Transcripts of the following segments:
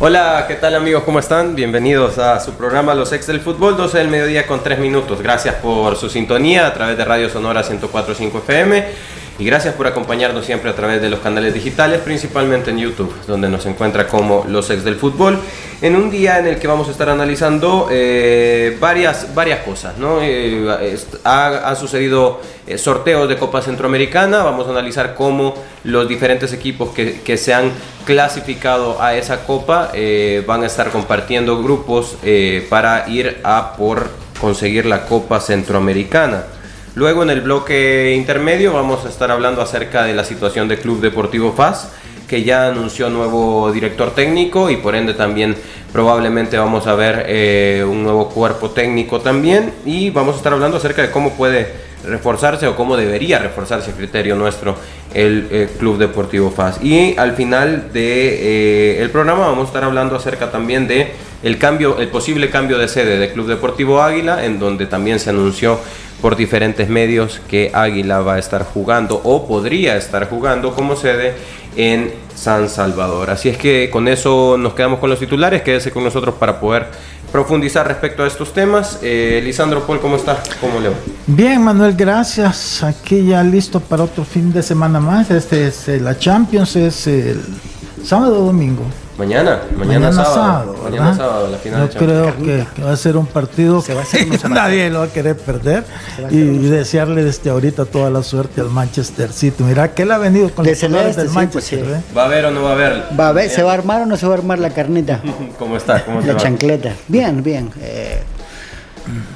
Hola, ¿qué tal amigos? ¿Cómo están? Bienvenidos a su programa Los Ex del Fútbol, 12 del mediodía con 3 minutos. Gracias por su sintonía a través de Radio Sonora 1045 FM y gracias por acompañarnos siempre a través de los canales digitales, principalmente en YouTube, donde nos encuentra como Los Ex del Fútbol, en un día en el que vamos a estar analizando eh, varias, varias cosas. ¿no? Eh, ha, sucedido eh, sorteos de Copa Centroamericana, vamos a analizar cómo los diferentes equipos que, que se han clasificado a esa Copa van a estar compartiendo grupos para ir a por conseguir la Copa Centroamericana. Luego en el bloque intermedio vamos a estar hablando acerca de la situación del Club Deportivo FAS, que ya anunció nuevo director técnico y por ende también probablemente vamos a ver eh, un nuevo cuerpo técnico también y vamos a estar hablando acerca de cómo puede reforzarse o cómo debería reforzarse a criterio nuestro el, eh, Club Deportivo FAS. Y al final del de, eh, programa vamos a estar hablando acerca también de el cambio, el posible cambio de sede del Club Deportivo Águila, en donde también se anunció por diferentes medios que Águila va a estar jugando o podría estar jugando como sede en San Salvador. Así es que con eso nos quedamos con los titulares, quédese con nosotros para poder profundizar respecto a estos temas. Eh, Lisandro Paul, ¿cómo está? ¿Cómo le va? Bien, Manuel, gracias. Aquí ya listo para otro fin de semana más. Este es eh, la Champions, es el sábado o domingo. Mañana, mañana, sábado, mañana sábado, la final Yo creo que, va a ser un partido que nadie lo va a querer perder y, desearle desde ahorita toda la suerte al Manchester City. Mira que él ha venido con los colores del pues Manchester. ¿eh? ¿Va a haber o no va a haber? Va a ver, ¿se va a armar o no se va a armar la carnita? ¿Cómo está? ¿Cómo la chancleta. Bien, bien. Eh,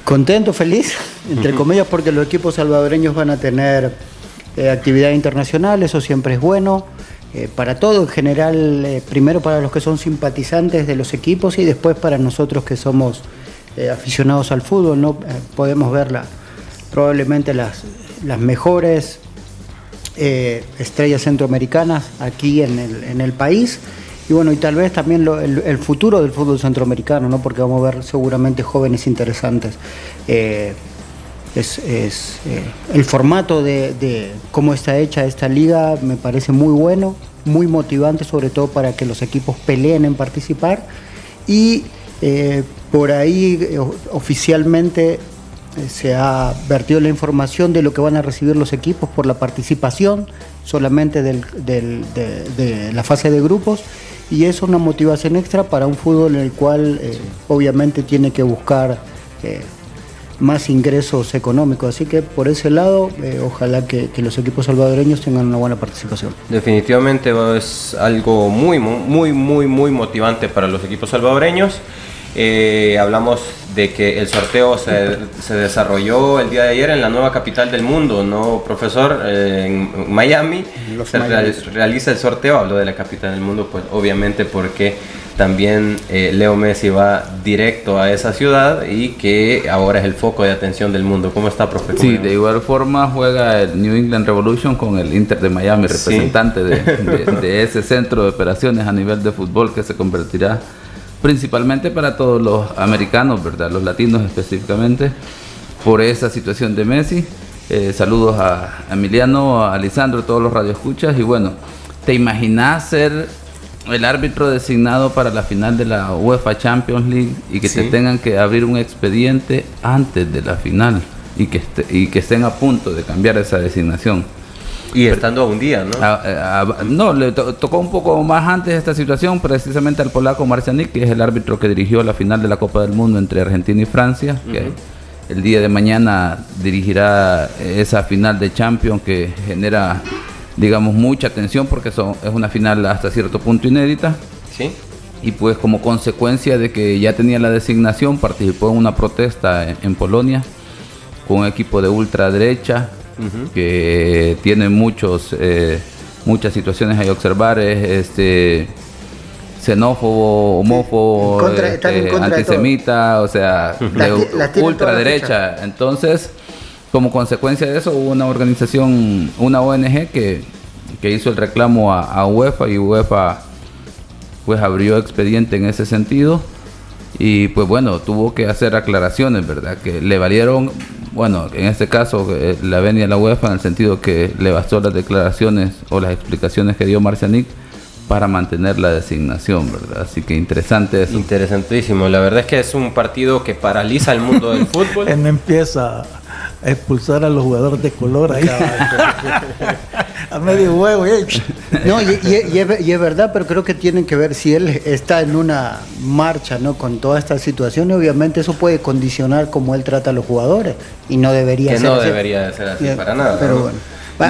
contento, feliz, entre comillas, porque los equipos salvadoreños van a tener eh, actividad internacional, eso siempre es bueno. Eh, para todo en general, eh, primero para los que son simpatizantes de los equipos y después para nosotros que somos eh, aficionados al fútbol, ¿no? podemos ver probablemente las, las mejores estrellas centroamericanas aquí en el, en el, país. Y bueno, y tal vez también el, futuro del fútbol centroamericano, ¿no? porque vamos a ver seguramente jóvenes interesantes. Es, el formato de, cómo está hecha esta liga me parece muy bueno muy motivante, sobre todo para que los equipos peleen en participar. Y eh, por ahí eh, oficialmente eh, se ha vertido la información de lo que van a recibir los equipos por la participación solamente de, la fase de grupos y es una motivación extra para un fútbol en el cual obviamente tiene que buscar más ingresos económicos. Así que por ese lado, eh, ojalá que, los equipos salvadoreños tengan una buena participación. Definitivamente es algo muy, muy, muy, muy motivante para los equipos salvadoreños. Eh, hablamos de que el sorteo se, se, desarrolló el día de ayer en la nueva capital del mundo, ¿no, profesor? Eh, en Miami se realiza el sorteo, hablo de la capital del mundo, pues obviamente porque también eh, Leo Messi va directo a esa ciudad y que ahora es el foco de atención del mundo. ¿Cómo está, profesor? Sí, de igual forma juega el New England Revolution con el Inter de Miami, representante de, ese centro de operaciones a nivel de fútbol que se convertirá principalmente para todos los americanos, ¿verdad? Los latinos específicamente, por esa situación de Messi. Eh, saludos a Emiliano, a Lisandro, a todos los radioescuchas y bueno, ¿te imaginas ser el árbitro designado para la final de la UEFA Champions League y que te tengan que abrir un expediente antes de la final y que, y que estén a punto de cambiar esa designación. Y estando a un día, ¿no? Eh, no, le tocó un poco más antes esta situación, precisamente al polaco Marcianik, que es el árbitro que dirigió la final de la Copa del Mundo entre Argentina y Francia, que el día de mañana dirigirá esa final de Champions que genera digamos, mucha atención porque son, es una final hasta cierto punto inédita. Sí. Y pues como consecuencia de que ya tenía la designación, participó en una protesta en, Polonia con un equipo de ultraderecha que tiene muchos, eh, muchas situaciones a observar. Es este xenófobo, homófobo, este, antisemita, o sea, de ultraderecha. Entonces, como consecuencia de eso hubo una organización, una ONG que, hizo el reclamo a, UEFA y UEFA pues abrió expediente en ese sentido y pues bueno, tuvo que hacer aclaraciones, ¿verdad? Que le valieron, bueno, en este caso eh, la venia la UEFA en el sentido que le bastó las declaraciones o las explicaciones que dio Marcianic para mantener la designación, ¿verdad? Así que interesante eso. Interesantísimo. La verdad es que es un partido que paraliza el mundo del fútbol. Él empieza a expulsar a los jugadores de color ahí. a medio huevo. No, y, es, verdad, pero creo que tienen que ver si él está en una marcha ¿no? con toda esta situación, obviamente eso puede condicionar cómo él trata a los jugadores y no debería ser no debería ser así para nada. Pero bueno,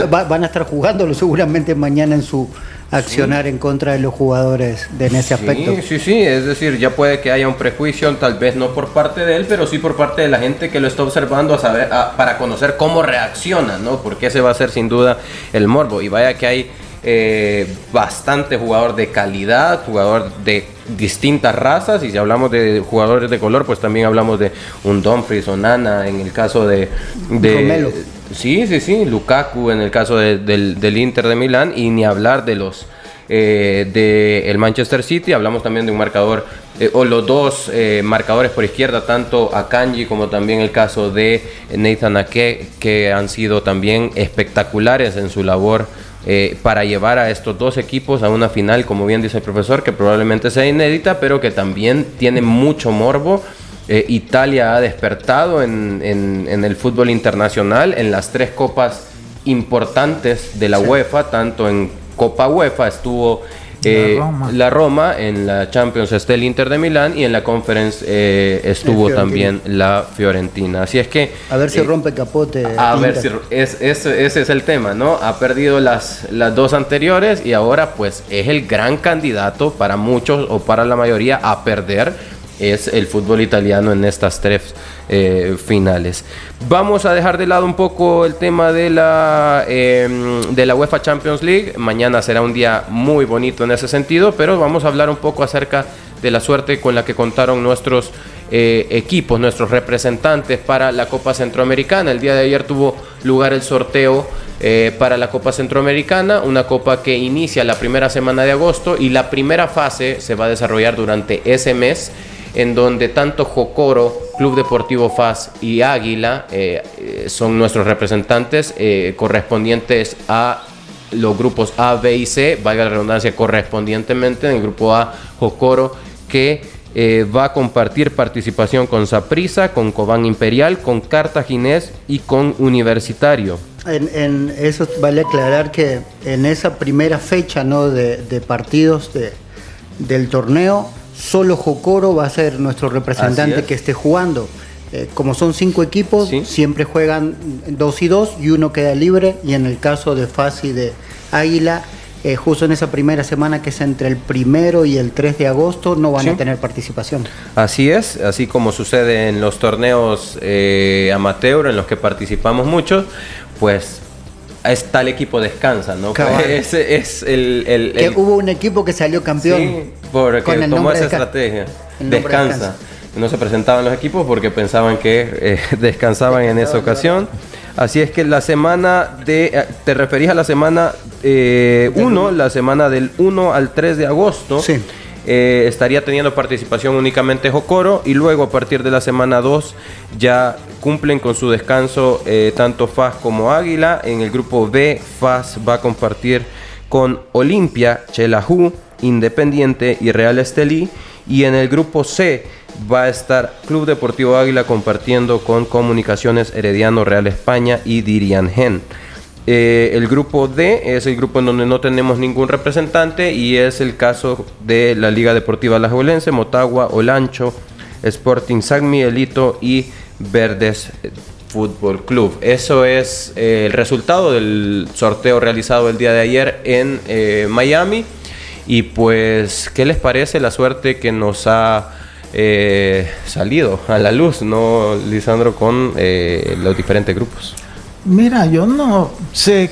van a estar jugándolo seguramente mañana en su accionar en contra de los jugadores de en ese aspecto. Sí, sí, es decir, ya puede que haya un prejuicio, tal vez no por parte de él, pero sí por parte de la gente que lo está observando a saber, para conocer cómo reacciona, ¿no? Porque ese va a ser sin duda el morbo. Y vaya que hay eh, bastante jugador de calidad, jugador de distintas razas, y si hablamos de jugadores de color, pues también hablamos de un Dumfries o Nana en el caso de... de Sí, sí, sí, Lukaku en el caso del, Inter de Milán y ni hablar de los eh, del Manchester City, hablamos también de un marcador eh, o los dos eh, marcadores por izquierda, tanto a Kanji como también el caso de Nathan Ake, que han sido también espectaculares en su labor para llevar a estos dos equipos a una final, como bien dice el profesor, que probablemente sea inédita, pero que también tiene mucho morbo eh, Italia ha despertado en, el fútbol internacional en las tres copas importantes de la UEFA, tanto en Copa UEFA estuvo eh, la, Roma. en la Champions está el Inter de Milán y en la Conference eh, estuvo también la Fiorentina. Así es que... A ver si rompe capote. A ver si... Es, ese es el tema, ¿no? Ha perdido las, las dos anteriores y ahora pues es el gran candidato para muchos o para la mayoría a perder es el fútbol italiano en estas tres eh, finales. Vamos a dejar de lado un poco el tema de la, em, de la UEFA Champions League. Mañana será un día muy bonito en ese sentido, pero vamos a hablar un poco acerca de la suerte con la que contaron nuestros eh, equipos, nuestros representantes para la Copa Centroamericana. El día de ayer tuvo lugar el sorteo eh, para la Copa Centroamericana, una copa que inicia la primera semana de agosto y la primera fase se va a desarrollar durante ese mes en donde tanto Jocoro, Club Deportivo FAS y Águila eh, eh, son nuestros representantes eh, correspondientes a los grupos A, B y C, valga la redundancia, correspondientemente en el grupo A, Jocoro, que va a compartir participación con Saprisa, con Cobán Imperial, con Cartaginés y con Universitario. En, eso vale aclarar que en esa primera fecha ¿no? de, partidos del torneo, solo Jocoro va a ser nuestro representante que esté jugando. Eh, como son cinco equipos, siempre juegan dos y dos y uno queda libre. Y en el caso de FAS y de Águila, eh, justo en esa primera semana que es entre el primero y el 3 de agosto, no van a tener participación. Así es, así como sucede en los torneos eh, amateur en los que participamos muchos, pues está el equipo descansa, ¿no? Ese es el, Que hubo un equipo que salió campeón. Sí, porque tomó esa estrategia. Descansa. No se presentaban los equipos porque pensaban que eh, descansaban en esa ocasión. Así es que la semana de... Eh, ¿Te referís a la semana 1? Eh, la semana del 1 al 3 de agosto. Sí. estaría teniendo participación únicamente Jocoro y luego a partir de la semana 2 ya cumplen con su descanso eh, tanto FAS como Águila. En el grupo B, FAS va a compartir con Olimpia, Chelajú, Independiente y Real Estelí. Y en el grupo C va a estar Club Deportivo Águila compartiendo con Comunicaciones Herediano Real España y Dirian Gen. Eh, el grupo D es el grupo en donde no tenemos ningún representante y es el caso de la Liga Deportiva La Juelense, Motagua, Olancho, Sporting San Miguelito y Verdes Fútbol Club. Eso es eh, el resultado del sorteo realizado el día de ayer en eh, Miami. Y pues, ¿qué les parece la suerte que nos ha eh, salido a la luz, no, Lisandro, con los diferentes grupos? Mira, yo no sé,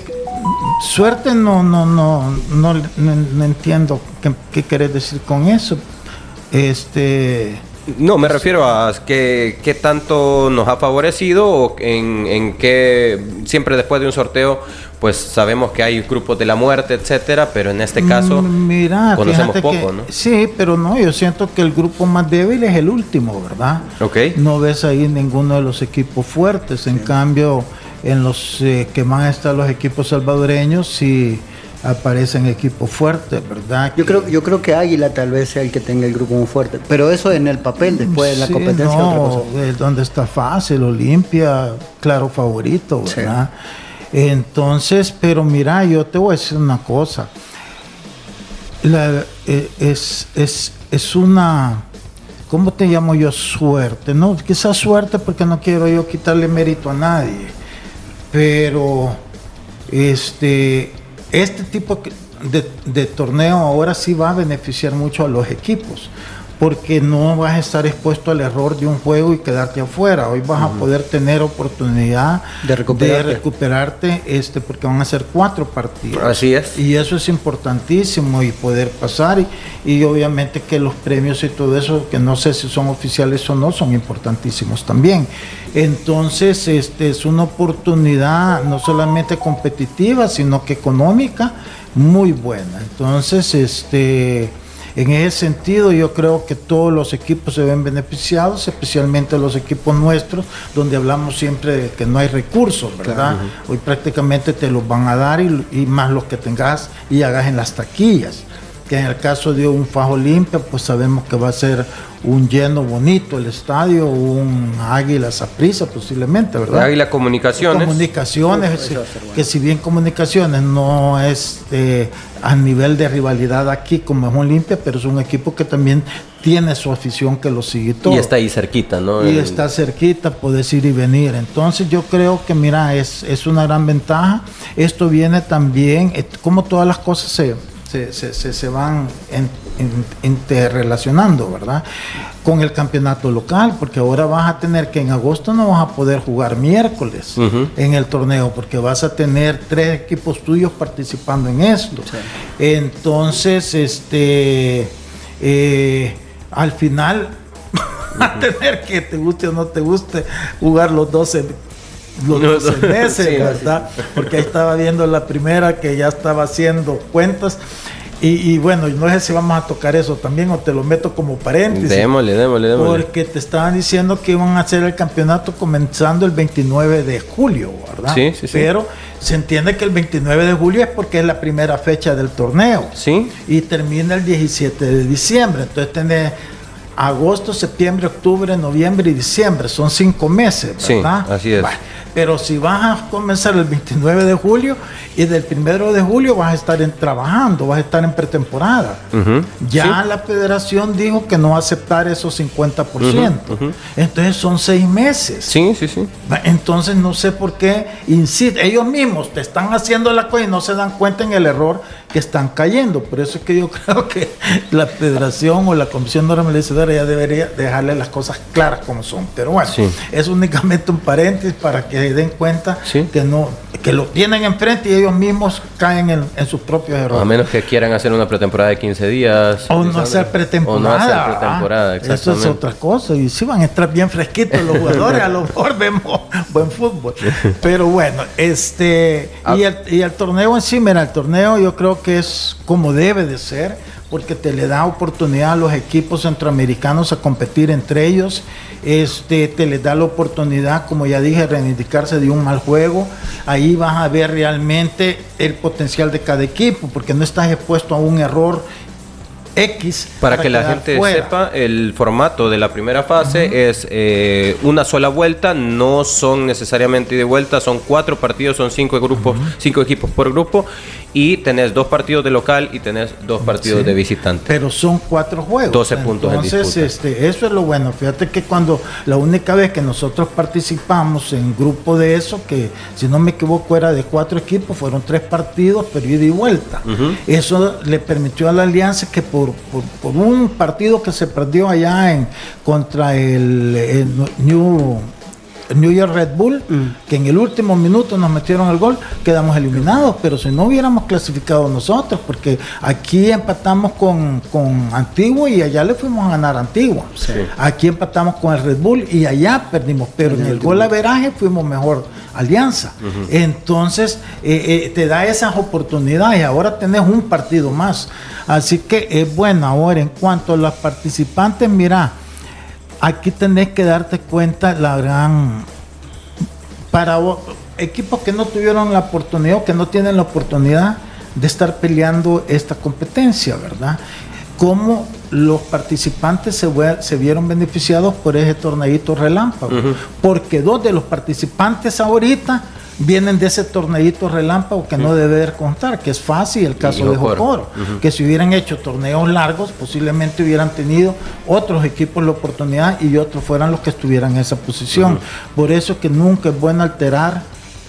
suerte no, no, no, no, no, entiendo qué, qué querés decir con eso. Este, No, me refiero a qué, qué tanto nos ha favorecido o en, en qué siempre después de un sorteo pues sabemos que hay grupos de la muerte, etcétera, pero en este caso mm, Mira, conocemos poco, ¿no? Sí, pero no, yo siento que el grupo más débil es el último, ¿verdad? Ok. No ves ahí ninguno de los equipos fuertes, en cambio, en los eh, que más están los equipos salvadoreños, sí aparecen equipos fuertes, ¿verdad? Yo creo, yo creo que Águila tal vez sea el que tenga el grupo muy fuerte, pero eso en el papel después de la competencia. No, es donde está fácil, Olimpia, claro favorito, ¿verdad? Entonces, pero mira, yo te voy a decir una cosa. Eh, es, es, es una, ¿cómo te llamo yo? Suerte, ¿no? Quizás suerte porque no quiero yo quitarle mérito a nadie. Pero este, este tipo de, torneo ahora sí va a beneficiar mucho a los equipos porque no vas a estar expuesto al error de un juego y quedarte afuera. Hoy vas a poder tener oportunidad de recuperarte. este, porque van a ser cuatro partidos. Así es. Y eso es importantísimo y poder pasar. Y, obviamente que los premios y todo eso, que no sé si son oficiales o no, son importantísimos también. Entonces, este es una oportunidad no solamente competitiva, sino que económica muy buena. Entonces, este en ese sentido, yo creo que todos los equipos se ven beneficiados, especialmente los equipos nuestros, donde hablamos siempre de que no hay recursos, ¿verdad? Hoy prácticamente te los van a dar y, y más los que tengas y hagas en las taquillas que en el caso de un Fajo Limpia, pues sabemos que va a ser un lleno bonito el estadio, un Águila Saprisa posiblemente, ¿verdad? Águila Comunicaciones. Comunicaciones, que si bien Comunicaciones no es eh, a nivel de rivalidad aquí como es un Limpia, pero es un equipo que también tiene su afición que lo sigue todo. Y está ahí cerquita, ¿no? Y está cerquita, puedes ir y venir. Entonces yo creo que, mira, es, es una gran ventaja. Esto viene también, eh, como todas las cosas se se, se, van interrelacionando, ¿verdad? Con el campeonato local, porque ahora vas a tener que en agosto no vas a poder jugar miércoles en el torneo, porque vas a tener tres equipos tuyos participando en esto. Entonces, este, eh, al final a tener que, te guste o no te guste, jugar los 12 los 12 meses, ¿verdad? Porque ahí estaba viendo la primera que ya estaba haciendo cuentas. Y, bueno, no sé si vamos a tocar eso también o te lo meto como paréntesis. Démosle, démosle, démosle. Porque te estaban diciendo que iban a hacer el campeonato comenzando el 29 de julio, ¿verdad? Sí, sí, sí. Pero se entiende que el 29 de julio es porque es la primera fecha del torneo. Sí. Y termina el 17 de diciembre. Entonces tenés agosto, septiembre, octubre, noviembre y diciembre. Son cinco meses, ¿verdad? Sí, así es. Pero si vas a comenzar el 29 de julio y del 1 de julio vas a estar en, trabajando, vas a estar en pretemporada. Ya la federación dijo que no va a aceptar esos 50%. Entonces son seis meses. Sí, sí, sí. Entonces no sé por qué insisten. Ellos mismos te están haciendo la cosa y no se dan cuenta en el error que están cayendo. Por eso es que yo creo que la federación o la comisión normalizadora ya debería dejarle las cosas claras como son. Pero bueno, es únicamente un paréntesis para que den cuenta que no que lo tienen enfrente y ellos mismos caen en, sus propios errores. A menos que quieran hacer una pretemporada de 15 días. O no hacer pretemporada. O no hacer pretemporada, Eso es otra cosa. Y si van a estar bien fresquitos los jugadores, a lo mejor vemos buen fútbol. Pero bueno, este ah. y, el, y el torneo en sí, mira, el torneo yo creo que es como debe de ser porque te le da oportunidad a los equipos centroamericanos a competir entre ellos, este, te les da la oportunidad, como ya dije, reivindicarse de un mal juego, ahí vas a ver realmente el potencial de cada equipo, porque no estás expuesto a un error X. Para, que la gente sepa, el formato de la primera fase es eh, una sola vuelta, no son necesariamente de vuelta, son cuatro partidos, son cinco grupos, cinco equipos por grupo y tenés dos partidos de local y tenés dos partidos de visitante. Pero son cuatro juegos. 12 puntos Entonces, este, eso es lo bueno. Fíjate que cuando la única vez que nosotros participamos en grupo de eso, que si no me equivoco era de cuatro equipos, fueron tres partidos, pero ida y vuelta. Eso le permitió a la alianza que por, por, un partido que se perdió allá en contra el New New York Red Bull, mm. que en el último minuto nos metieron el gol, quedamos eliminados, pero si no hubiéramos clasificado nosotros, porque aquí empatamos con, con Antigua y allá le fuimos a ganar a Antigua. Aquí empatamos con el Red Bull y allá perdimos, pero en el gol veraje fuimos mejor alianza. Entonces, eh, eh, te da esas oportunidades. Ahora tenés un partido más. Así que es bueno. Ahora, en cuanto a los participantes, mira, aquí tenés que darte cuenta la gran. Para equipos que no tuvieron la oportunidad o que no tienen la oportunidad de estar peleando esta competencia, ¿verdad? Cómo los participantes se, se vieron beneficiados por ese torneito relámpago, porque dos de los participantes ahorita vienen de ese torneito relámpago que no debe contar, que es fácil el caso de Jocoro, que si hubieran hecho torneos largos, posiblemente hubieran tenido otros equipos la oportunidad y otros fueran los que estuvieran en esa posición. Por eso es que nunca es bueno alterar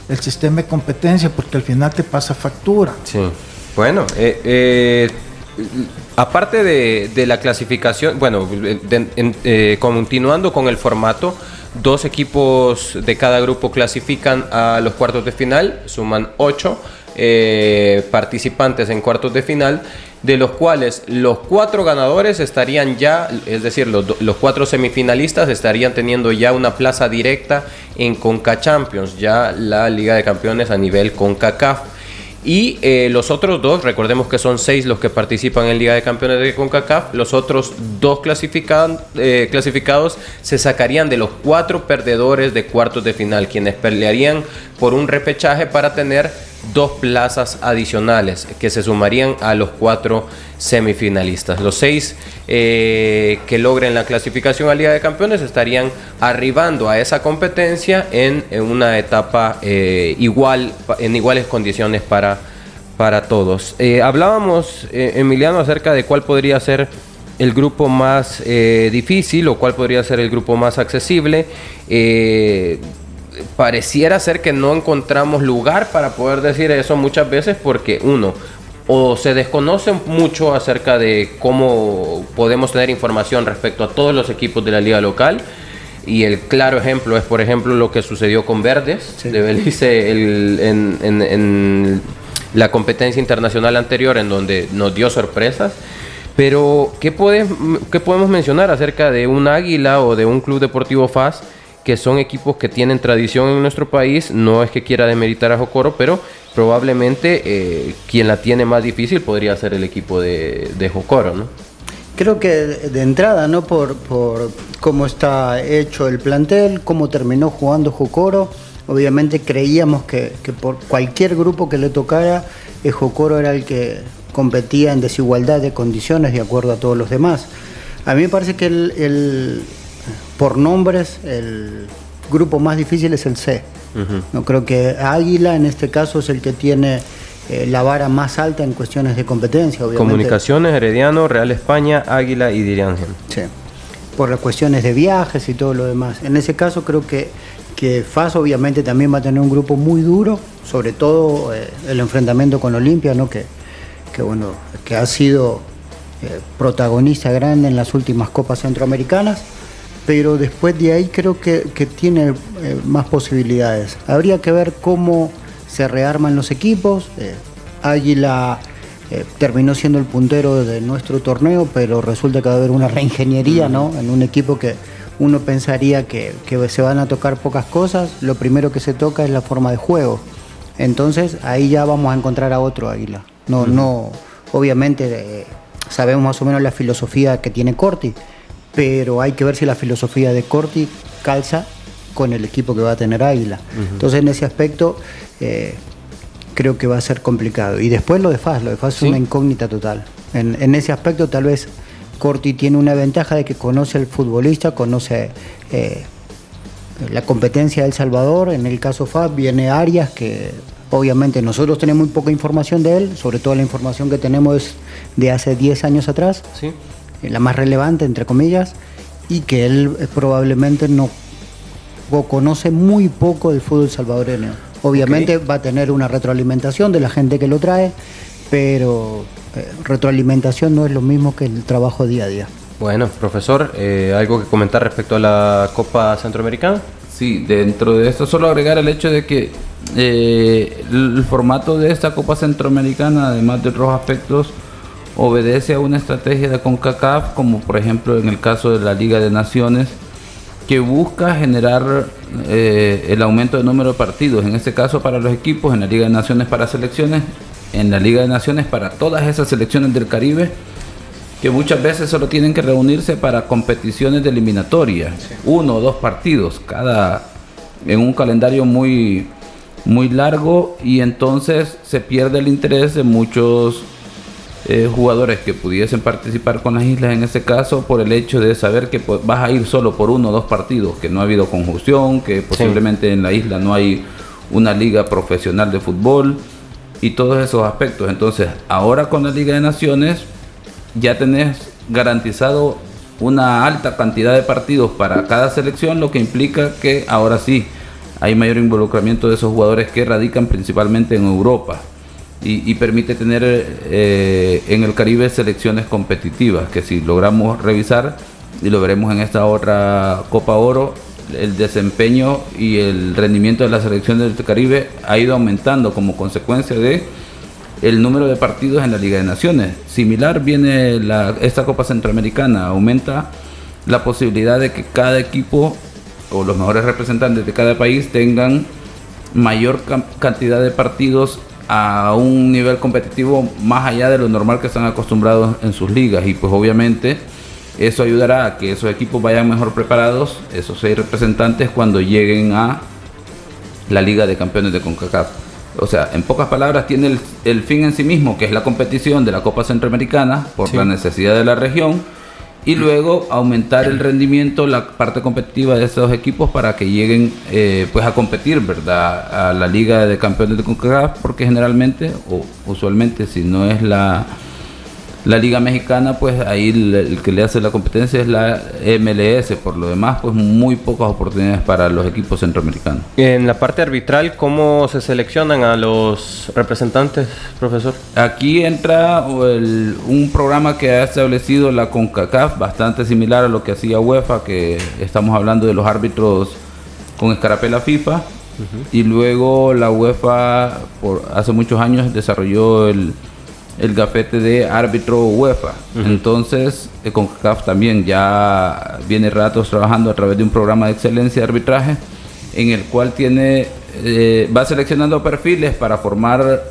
el sistema de competencia, porque al final te pasa factura. Sí. Bueno, eh, eh, aparte de, la clasificación, bueno, eh, continuando con el formato, Dos equipos de cada grupo clasifican a los cuartos de final, suman ocho eh, participantes en cuartos de final, de los cuales los cuatro ganadores estarían ya, es decir, los, cuatro semifinalistas estarían teniendo ya una plaza directa en Conca Champions, ya la Liga de Campeones a nivel CONCACAF. Y eh, los otros dos, recordemos que son seis los que participan en Liga de Campeones de CONCACAF, los otros dos eh, clasificados se sacarían de los cuatro perdedores de cuartos de final, quienes pelearían por un repechaje para tener dos plazas adicionales que se sumarían a los cuatro semifinalistas. Los seis eh, que logren la clasificación a Liga de Campeones estarían arribando a esa competencia en, una etapa eh, igual, en iguales condiciones para, para todos. Eh, hablábamos, Emiliano, acerca de cuál podría ser el grupo más difícil o cuál podría ser el grupo más accesible pareciera ser que no encontramos lugar para poder decir eso muchas veces porque uno, o se desconoce mucho acerca de cómo podemos tener información respecto a todos los equipos de la liga local. Y el claro ejemplo es, por ejemplo, lo que sucedió con Verdes de Belice en, la competencia internacional anterior, en donde nos dio sorpresas. Pero, ¿qué, ¿qué podemos mencionar acerca de un Águila o de un Club Deportivo FAS? Que son equipos que tienen tradición en nuestro país. No es que quiera demeritar a Jocoro, pero probablemente eh, quien la tiene más difícil podría ser el equipo de, Jocoro, ¿no? Creo que de entrada, ¿no? Por, por cómo está hecho el plantel, cómo terminó jugando Jocoro. Obviamente creíamos que, por cualquier grupo que le tocara, el Jocoro era el que competía en desigualdad de condiciones de acuerdo a todos los demás. A mí me parece que el por nombres, el grupo más difícil es el C. No creo que Águila en este caso es el que tiene eh, la vara más alta en cuestiones de competencia, obviamente. Comunicaciones, Herediano, Real España, Águila y Diriangel. Sí, por las cuestiones de viajes y todo lo demás. En ese caso creo que, que FAS obviamente también va a tener un grupo muy duro, sobre todo eh, el enfrentamiento con Olimpia, ¿no? que, que, bueno, que ha sido eh, protagonista grande en las últimas Copas Centroamericanas pero después de ahí creo que, tiene eh, más posibilidades. Habría que ver cómo se rearman los equipos. Eh, Águila eh, terminó siendo el puntero de nuestro torneo, pero resulta que va a haber una reingeniería ¿no? en un equipo que uno pensaría que, se van a tocar pocas cosas. Lo primero que se toca es la forma de juego. Entonces ahí ya vamos a encontrar a otro Águila. No, no, obviamente sabemos más o menos la filosofía que tiene Corti pero hay que ver si la filosofía de Corti calza con el equipo que va a tener Águila. Entonces en ese aspecto eh, creo que va a ser complicado. Y después lo de Faz, lo de Faz es una incógnita total. En, ese aspecto tal vez Corti tiene una ventaja de que conoce al futbolista, conoce eh, la competencia de El Salvador. En el caso Faz viene Arias, que obviamente nosotros tenemos muy poca información de él, sobre todo la información que tenemos es de hace 10 años atrás. Sí. Eh, la más relevante, entre comillas, y que él eh, probablemente no conoce muy poco del fútbol salvadoreño. Obviamente va a tener una retroalimentación de la gente que lo trae, pero eh, retroalimentación no es lo mismo que el trabajo día a día. Bueno, profesor, ¿algo que comentar respecto a la Copa Centroamericana? Sí, dentro de esto solo agregar el hecho de que eh, el, formato de esta Copa Centroamericana, además de otros aspectos, obedece a una estrategia de CONCACAF, como por ejemplo en el caso de la Liga de Naciones, que busca generar eh, el aumento del número de partidos, en este caso para los equipos, en la Liga de Naciones para selecciones, en la Liga de Naciones para todas esas selecciones del Caribe, que muchas veces solo tienen que reunirse para competiciones de eliminatoria, uno o dos partidos, cada en un calendario muy muy largo y entonces se pierde el interés de muchos eh, jugadores que pudiesen participar con las islas en ese caso por el hecho de saber que pues, vas a ir solo por uno o dos partidos, que no ha habido conjunción, que posiblemente en la isla no hay una liga profesional de fútbol y todos esos aspectos. Entonces, ahora con la Liga de Naciones ya tenés garantizado una alta cantidad de partidos para cada selección, lo que implica que ahora sí hay mayor involucramiento de esos jugadores que radican principalmente en Europa y, permite tener eh, en el Caribe selecciones competitivas, que si logramos revisar, y lo veremos en esta otra Copa Oro, el desempeño y el rendimiento de la selección del Caribe ha ido aumentando como consecuencia de el número de partidos en la Liga de Naciones. Similar viene la, esta Copa Centroamericana, aumenta la posibilidad de que cada equipo o los mejores representantes de cada país tengan mayor cantidad de partidos a un nivel competitivo más allá de lo normal que están acostumbrados en sus ligas y pues obviamente eso ayudará a que esos equipos vayan mejor preparados, esos seis representantes cuando lleguen a la Liga de Campeones de CONCACAF. O sea, en pocas palabras tiene el, fin en sí mismo, que es la competición de la Copa Centroamericana por la necesidad de la región y luego aumentar el rendimiento, la parte competitiva de estos equipos para que lleguen eh, pues a competir, ¿verdad? A la Liga de Campeones de CONCACAF, porque generalmente o usualmente si no es la la Liga Mexicana, pues ahí el, que le hace la competencia es la MLS. Por lo demás, pues muy pocas oportunidades para los equipos centroamericanos. En la parte arbitral, ¿cómo se seleccionan a los representantes, profesor? Aquí entra un programa que ha establecido la CONCACAF, bastante similar a lo que hacía UEFA, que estamos hablando de los árbitros con escarapela FIFA. Y luego la UEFA, por hace muchos años, desarrolló el el gafete de árbitro UEFA. Entonces, eh, con CAF también ya viene ratos trabajando a través de un programa de excelencia de arbitraje en el cual tiene eh, va seleccionando perfiles para formar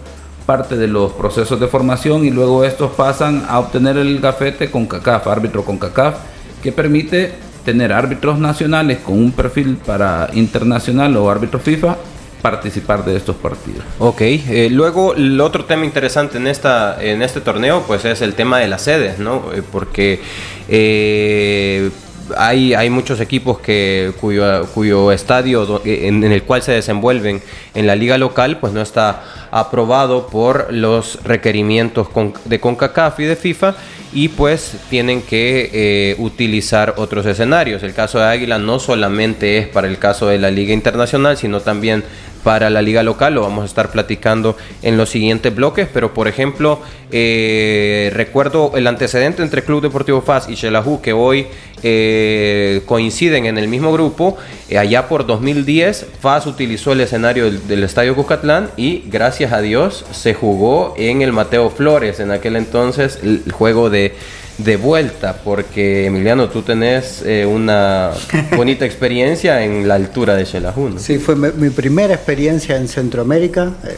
parte de los procesos de formación y luego estos pasan a obtener el gafete con CACAF, árbitro con CACAF, que permite tener árbitros nacionales con un perfil para internacional o árbitro FIFA participar de estos partidos. Ok, eh, luego el otro tema interesante en, esta, en este torneo pues es el tema de las sedes, ¿no? Eh, porque eh, hay, hay muchos equipos que, cuyo, cuyo estadio en, el cual se desenvuelven en la liga local pues no está aprobado por los requerimientos de CONCACAF y de FIFA y pues tienen que utilizar otros escenarios. El caso de Águila no solamente es para el caso de la Liga Internacional, sino también para la liga local, lo vamos a estar platicando en los siguientes bloques, pero por ejemplo, eh, recuerdo el antecedente entre Club Deportivo FAS y Xelajú, que hoy eh, coinciden en el mismo grupo, eh, allá por 2010, FAS utilizó el escenario del, Estadio Cucatlán y gracias a Dios se jugó en el Mateo Flores, en aquel entonces el juego de de vuelta, porque Emiliano, tú tenés eh, una bonita experiencia en la altura de Xelajú. Sí, fue mi, primera experiencia en Centroamérica. Eh,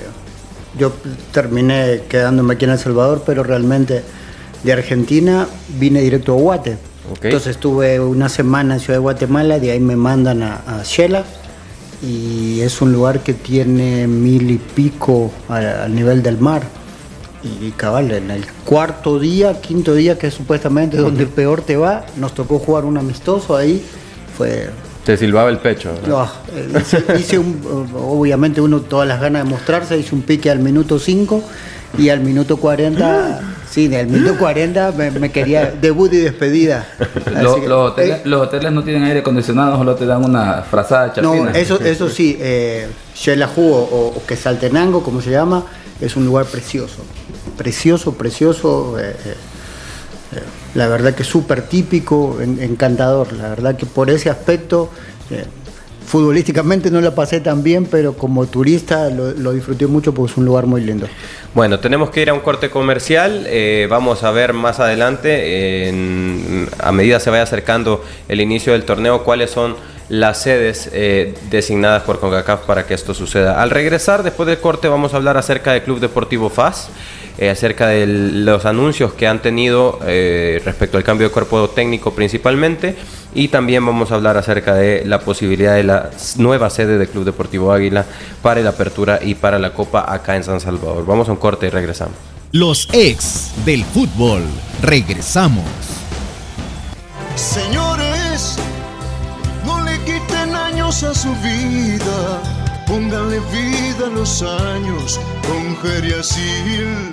yo terminé quedándome aquí en El Salvador, pero realmente de Argentina vine directo a Guate. Entonces estuve una semana en Ciudad de Guatemala, de ahí me mandan a, a y es un lugar que tiene mil y pico al nivel del mar y cabal, en el cuarto día, quinto día, que es supuestamente donde peor te va, nos tocó jugar un amistoso ahí. Fue. Te silbaba el pecho. No, eh, hice, un, obviamente uno todas las ganas de mostrarse, hice un pique al minuto 5 y al minuto 40, sí, al minuto 40 me, quería debut y despedida. los, hoteles, los, hoteles, no tienen aire acondicionado, solo te dan una frazada chapina. No, eso, eso sí, eh, o, o Quesaltenango, como se llama, es un lugar precioso precioso, precioso. Eh, eh, eh, la verdad que súper típico, encantador. La verdad que por ese aspecto futbolísticamente no la pasé tan bien, pero como turista lo, disfruté mucho porque es un lugar muy lindo. Bueno, tenemos que ir a un corte comercial. Eh, vamos a ver más adelante, a medida se vaya acercando el inicio del torneo, cuáles son las sedes eh, designadas por CONCACAF para que esto suceda. Al regresar, después del corte, vamos a hablar acerca del Club Deportivo FAS. Eh, acerca de los anuncios que han tenido eh, respecto al cambio de cuerpo técnico principalmente y también vamos a hablar acerca de la posibilidad de la nueva sede del Club Deportivo Águila para la apertura y para la Copa acá en San Salvador. Vamos a un corte y regresamos. Los ex del fútbol. Regresamos. Señores, no le quiten años a su vida Pónganle vida a los años con Geriasil.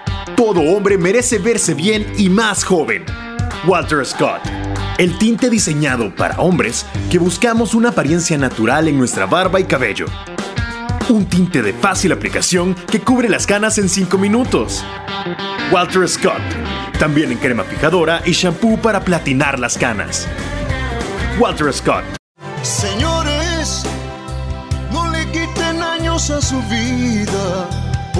Todo hombre merece verse bien y más joven. Walter Scott, el tinte diseñado para hombres que buscamos una apariencia natural en nuestra barba y cabello. Un tinte de fácil aplicación que cubre las canas en 5 minutos. Walter Scott, también en crema fijadora y shampoo para platinar las canas. Walter Scott. Señores, a su vida.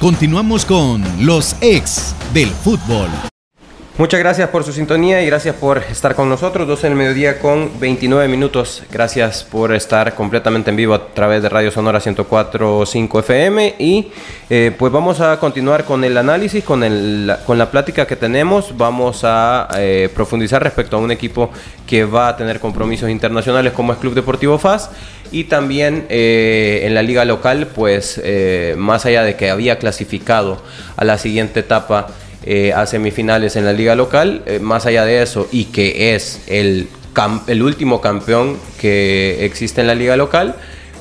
Continuamos con los ex del fútbol. Muchas gracias por su sintonía y gracias por estar con nosotros. 12 el mediodía con 29 minutos. Gracias por estar completamente en vivo a través de Radio Sonora 104.5 FM. Y eh, pues vamos a continuar con el análisis, con, el, con la plática que tenemos. Vamos a eh, profundizar respecto a un equipo que va a tener compromisos internacionales como es Club Deportivo FAS. Y también eh, en la liga local, pues más allá de que había clasificado a la siguiente etapa eh, a semifinales en la liga local, eh, más allá de eso, y que es el, el último campeón que existe en la liga local,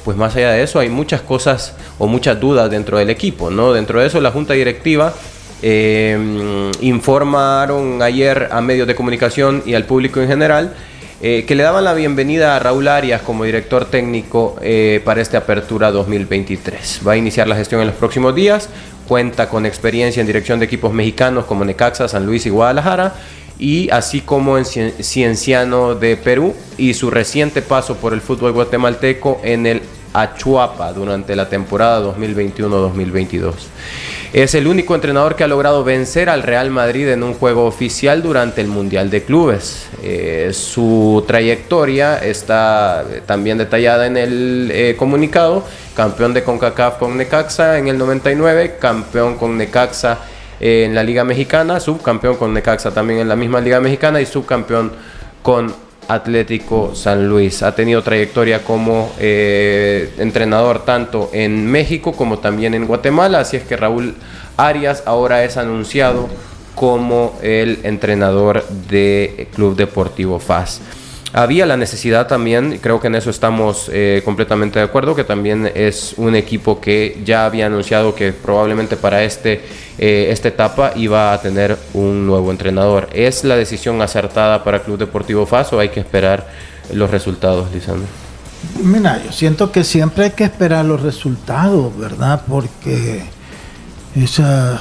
pues más allá de eso hay muchas cosas o muchas dudas dentro del equipo, ¿no? Dentro de eso la junta directiva eh, informaron ayer a medios de comunicación y al público en general que le daban la bienvenida a Raúl Arias como director técnico para esta apertura 2023. Va a iniciar la gestión en los próximos días cuenta con experiencia en dirección de equipos mexicanos como Necaxa, San Luis y Guadalajara, y así como en Cienciano de Perú y su reciente paso por el fútbol guatemalteco en el Achuapa durante la temporada 2021-2022. Es el único entrenador que ha logrado vencer al Real Madrid en un juego oficial durante el Mundial de Clubes. Eh, su trayectoria está también detallada en el eh, comunicado. Campeón de CONCACAF con Necaxa en el 99, campeón con Necaxa en la Liga Mexicana, subcampeón con Necaxa también en la misma Liga Mexicana y subcampeón con Atlético San Luis. Ha tenido trayectoria como eh, entrenador tanto en México como también en Guatemala, así es que Raúl Arias ahora es anunciado como el entrenador de Club Deportivo FAS. Había la necesidad también, creo que en eso estamos eh, completamente de acuerdo, que también es un equipo que ya había anunciado que probablemente para este, eh, esta etapa iba a tener un nuevo entrenador. ¿Es la decisión acertada para Club Deportivo FAS o hay que esperar los resultados, Lisandro? Mira, yo siento que siempre hay que esperar los resultados, ¿verdad? Porque esa,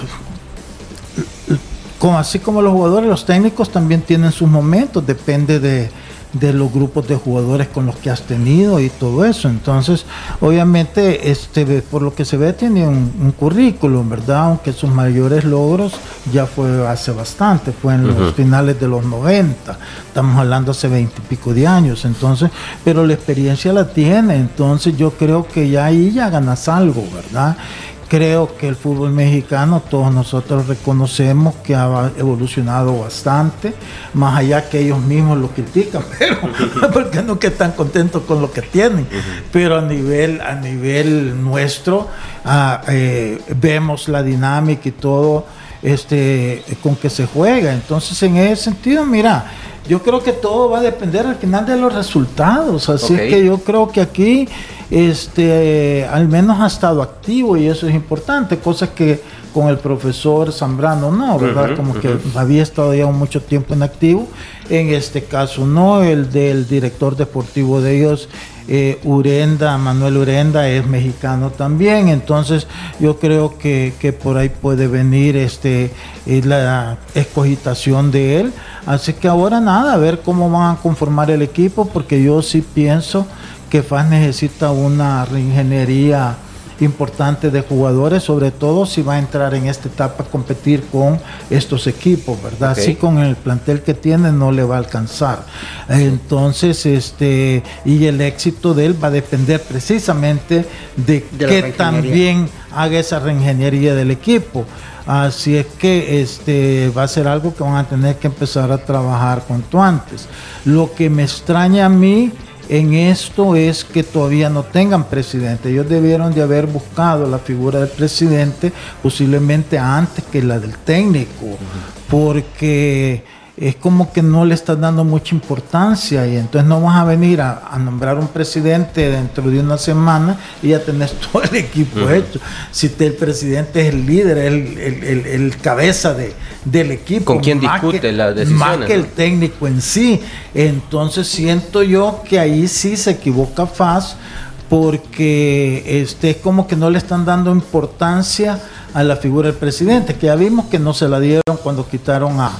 así como los jugadores, los técnicos también tienen sus momentos, depende de de los grupos de jugadores con los que has tenido y todo eso. Entonces, obviamente, este, por lo que se ve, tiene un, currículum, ¿verdad? Aunque sus mayores logros ya fue hace bastante, fue en los finales de los 90, estamos hablando hace 20 y pico de años, entonces, pero la experiencia la tiene, entonces yo creo que ya ahí ya ganas algo, ¿verdad? Creo que el fútbol mexicano, todos nosotros reconocemos que ha evolucionado bastante, más allá que ellos mismos lo critican, pero porque no que están contentos con lo que tienen. Pero a nivel, a nivel nuestro, ah, eh, vemos la dinámica y todo este, con que se juega. Entonces, en ese sentido, mira, yo creo que todo va a depender al final de los resultados. Así que yo creo que aquí este, al menos ha estado activo y eso es importante, cosas que con el profesor Zambrano no, ¿verdad? Como que había estado ya mucho tiempo en activo, en este caso no, el del director deportivo de ellos, eh, Urenda, Manuel Urenda es mexicano también, entonces yo creo que, por ahí puede venir este, eh, la escogitación de él, así que ahora nada, a ver cómo van a conformar el equipo, porque yo sí pienso que FAS necesita una reingeniería importante de jugadores, sobre todo si va a entrar en esta etapa a competir con estos equipos, ¿verdad? Así con el plantel que tiene no le va a alcanzar. Entonces, este, y el éxito de él va a depender precisamente de, que también haga esa reingeniería del equipo. Así es que este va a ser algo que van a tener que empezar a trabajar cuanto antes. Lo que me extraña a mí en esto es que todavía no tengan presidente. Ellos debieron de haber buscado la figura del presidente posiblemente antes que la del técnico, porque es como que no le estás dando mucha importancia y entonces no vas a venir a, nombrar un presidente dentro de una semana y ya tenés todo el equipo hecho. Si el presidente es el líder, el, el, cabeza de, del equipo. ¿Con quién discute la decisión? Más que el técnico en sí. Entonces siento yo que ahí sí se equivoca FAS porque este, es como que no le están dando importancia a la figura del presidente, que ya vimos que no se la dieron cuando quitaron a,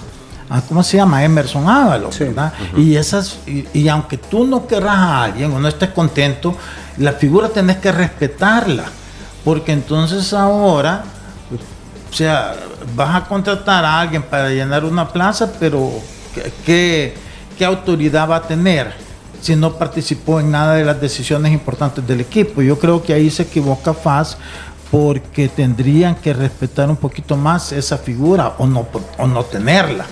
¿cómo se llama? Emerson Ábalos, ¿verdad? Y esas, y, aunque tú no querrás a alguien o no estés contento, la figura tenés que respetarla, porque entonces ahora, o sea, vas a contratar a alguien para llenar una plaza, pero ¿qué, qué autoridad va a tener? si no participó en nada de las decisiones importantes del equipo. Yo creo que ahí se equivoca FAS porque tendrían que respetar un poquito más esa figura o no, o no tenerla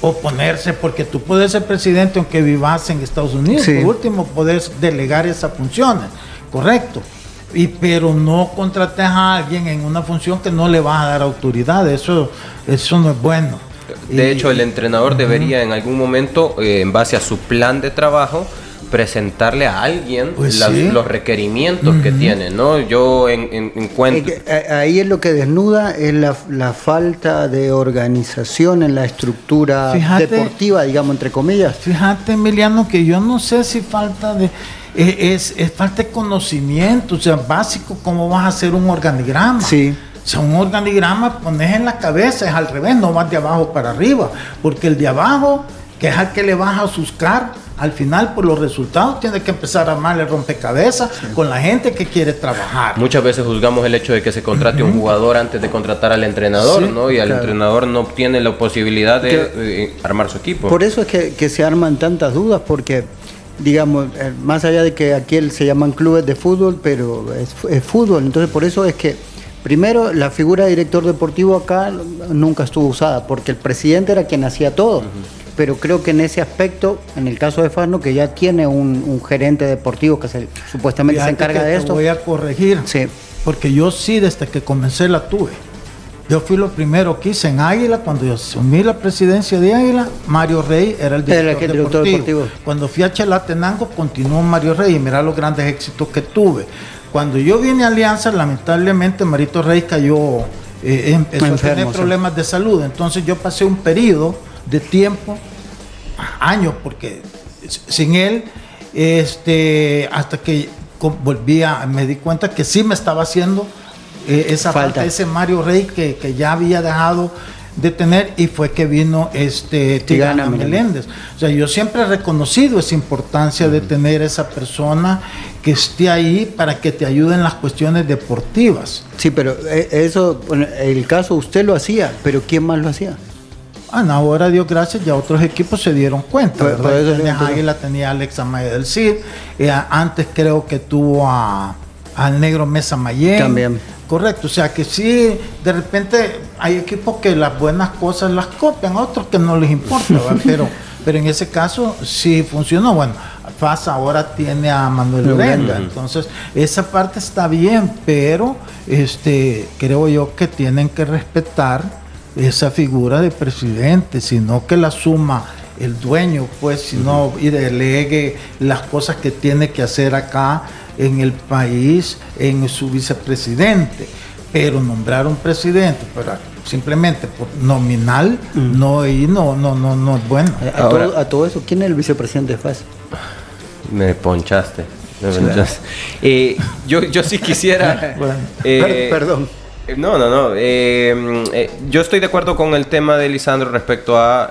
oponerse, porque tú puedes ser presidente aunque vivas en Estados Unidos, por último puedes delegar esas funciones, correcto. Y, pero no contrates a alguien en una función que no le vas a dar autoridad, eso, eso no es bueno. De hecho, el entrenador debería en algún momento, eh, en base a su plan de trabajo, presentarle a alguien pues los requerimientos que tiene, ¿no? Yo en, encuentro... Eh, ahí es lo que desnuda, es la, falta de organización en la estructura deportiva, digamos, entre comillas. Fíjate, Emiliano, que yo no sé si falta de... Eh, es, es, falta de conocimiento, o sea, básico, cómo vas a hacer un organigrama. Sí. O sea, un organigrama pones en la cabeza, es al revés, no vas de abajo para arriba, porque el de abajo, que es al que le vas a buscar, al final por los resultados tiene que empezar a armar el rompecabezas con la gente que quiere trabajar. Muchas veces juzgamos el hecho de que se contrate un jugador antes de contratar al entrenador, ¿no? Y al entrenador no tiene la posibilidad de, armar su equipo. Por eso es que, se arman tantas dudas, porque digamos, eh, más allá de que aquí se llaman clubes de fútbol, pero es, fútbol, entonces por eso es que Primero, la figura de director deportivo acá nunca estuvo usada, porque el presidente era quien hacía todo pero creo que en ese aspecto, en el caso de Fano, que ya tiene un, gerente deportivo que se, supuestamente se encarga de esto. voy a corregir, sí. porque yo sí, desde que comencé la tuve. Yo fui lo primero que hice en Águila, cuando yo asumí la presidencia de Águila, Mario Rey era el director, deportivo. Cuando fui a Chalatenango, continuó Mario Rey y mira los grandes éxitos que tuve. Cuando yo vine a Alianza, lamentablemente Marito Rey cayó, eh, empezó a tener problemas de salud. Entonces yo pasé un periodo de tiempo, años, porque sin él, este, hasta que volvía, me di cuenta que sí me estaba haciendo eh, esa falta, ese Mario Rey que, ya había dejado de tener y fue que vino este Tigana Meléndez. O sea, yo siempre he reconocido esa importancia de tener esa persona que esté ahí para que te ayude en las cuestiones deportivas. Sí, pero eh, eso, el caso usted lo hacía, pero ¿quién más lo hacía? Ah, no, ahora Dios gracias, ya otros equipos se dieron cuenta, ¿verdad? tenía Águila, tenía Alex Amaya del CID, eh, antes creo que tuvo a, al negro Mesa Mayen. También. Correcto, o sea que sí, de repente hay equipos que las buenas cosas las copian, otros que no les importa, pero, pero en ese caso sí funcionó. Bueno, FAS ahora tiene a Manuel Brenda, entonces esa parte está bien, pero este creo yo que tienen que respetar esa figura de presidente, sino que la suma el dueño, pues, sino y delegue las cosas que tiene que hacer acá en el país, en su vicepresidente. Pero nombrar un presidente, para simplemente por nominal, no, y no, no, no, no es bueno. A, todo, eso, ¿quién es el vicepresidente de FAS? Me ponchaste. Eh, yo, yo sí quisiera. Eh, perdón. No, no, no. Eh, eh, yo estoy de acuerdo con el tema de Lisandro respecto a,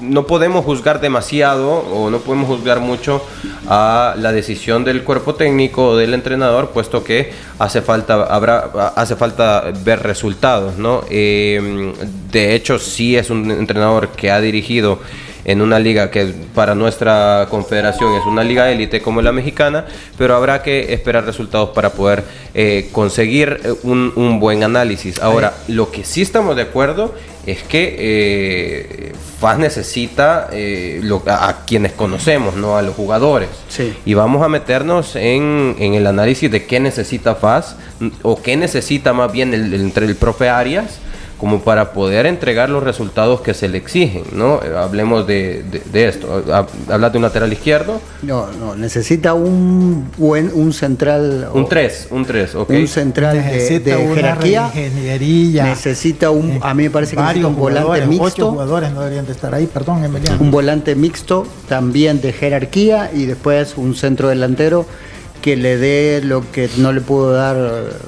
No podemos juzgar demasiado o no podemos juzgar mucho a la decisión del cuerpo técnico o del entrenador, puesto que hace falta, habrá, hace falta ver resultados, ¿no? de hecho, sí es un entrenador que ha dirigido en una liga que para nuestra confederación es una liga élite como la mexicana, pero habrá que esperar resultados para poder eh, conseguir eh, un, buen análisis. Ahora, lo que sí estamos de acuerdo es que eh, FAS necesita a, quienes conocemos, no a los jugadores. Y vamos a meternos en, el análisis de qué necesita FAS o qué necesita más bien entre el profe Arias como para poder entregar los resultados que se le exigen, ¿no? Eh, hablemos de, esto. ¿Hablas de un lateral izquierdo? No, no, necesita un buen, un central... Un 3, un 3, ok. Un central de, jerarquía. Ingeniería. Necesita un, a mí me parece que necesita un volante mixto. Ocho jugadores no deberían de estar ahí, perdón, Emiliano. Un volante mixto, también de jerarquía, y después un centro delantero que le dé lo que no le pudo dar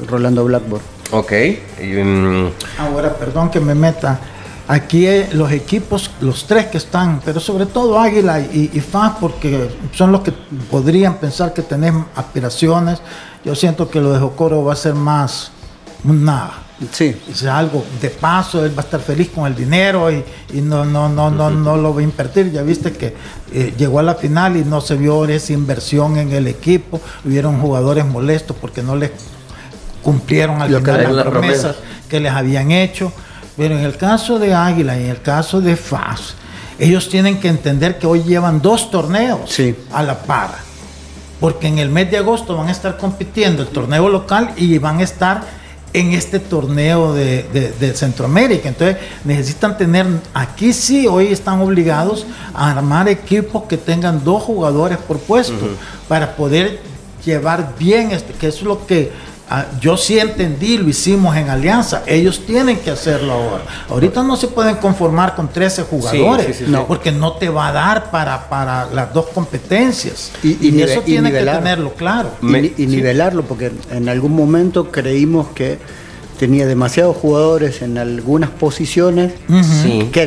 Rolando Blackburn. Ok. Mm, Ahora, perdón que me meta. Aquí eh, los equipos, los tres que están, pero sobre todo Águila y, y FAS, porque son los que podrían pensar que tenemos aspiraciones. Yo siento que lo de Jocoro va a ser más nada. Sí. Es algo de paso, él va a estar feliz con el dinero y, no, no, no, no, no lo va a invertir. Ya viste que eh, llegó a la final y no se vio esa inversión en el equipo. Hubieron jugadores molestos porque no les cumplieron al final las promesas que les habían hecho. Pero en el caso de Águila y en el caso de FAS, ellos tienen que entender que hoy llevan dos torneos a la par. Porque en el mes de agosto van a estar compitiendo el torneo local y van a estar en este torneo de, Centroamérica. Entonces necesitan tener, aquí sí, hoy están obligados a armar equipos que tengan dos jugadores por puesto para poder llevar bien, este, que es lo que yo sí entendí, lo hicimos en alianza. Ellos tienen que hacerlo ahora. Ahorita no se pueden conformar con 13 jugadores, porque no te va a dar para, para las dos competencias. Y, eso tiene que tenerlo claro. y, nivelarlo, porque en algún momento creímos que tenía demasiados jugadores en algunas posiciones, que